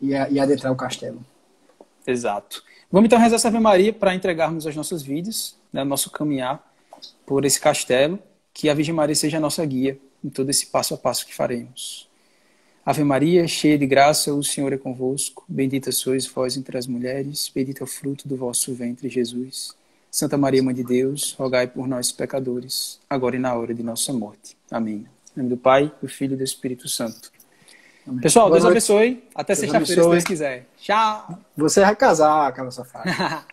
S2: e, e, adentrar o castelo.
S1: Exato. Vamos então rezar essa Ave Maria para entregarmos as nossas vidas, né, nosso caminhar por esse castelo, que a Virgem Maria seja a nossa guia em todo esse passo a passo que faremos. Ave Maria, cheia de graça, o Senhor é convosco. Bendita sois vós entre as mulheres, bendito é o fruto do vosso ventre, Jesus. Santa Maria, Mãe de Deus, rogai por nós, pecadores, agora e na hora de nossa morte. Amém. Em nome do Pai, do Filho e do Espírito Santo. Amém. Pessoal, Boa Deus noite. abençoe. Até sexta-feira, se Deus quiser. Tchau.
S2: Você vai casar, aquela safada.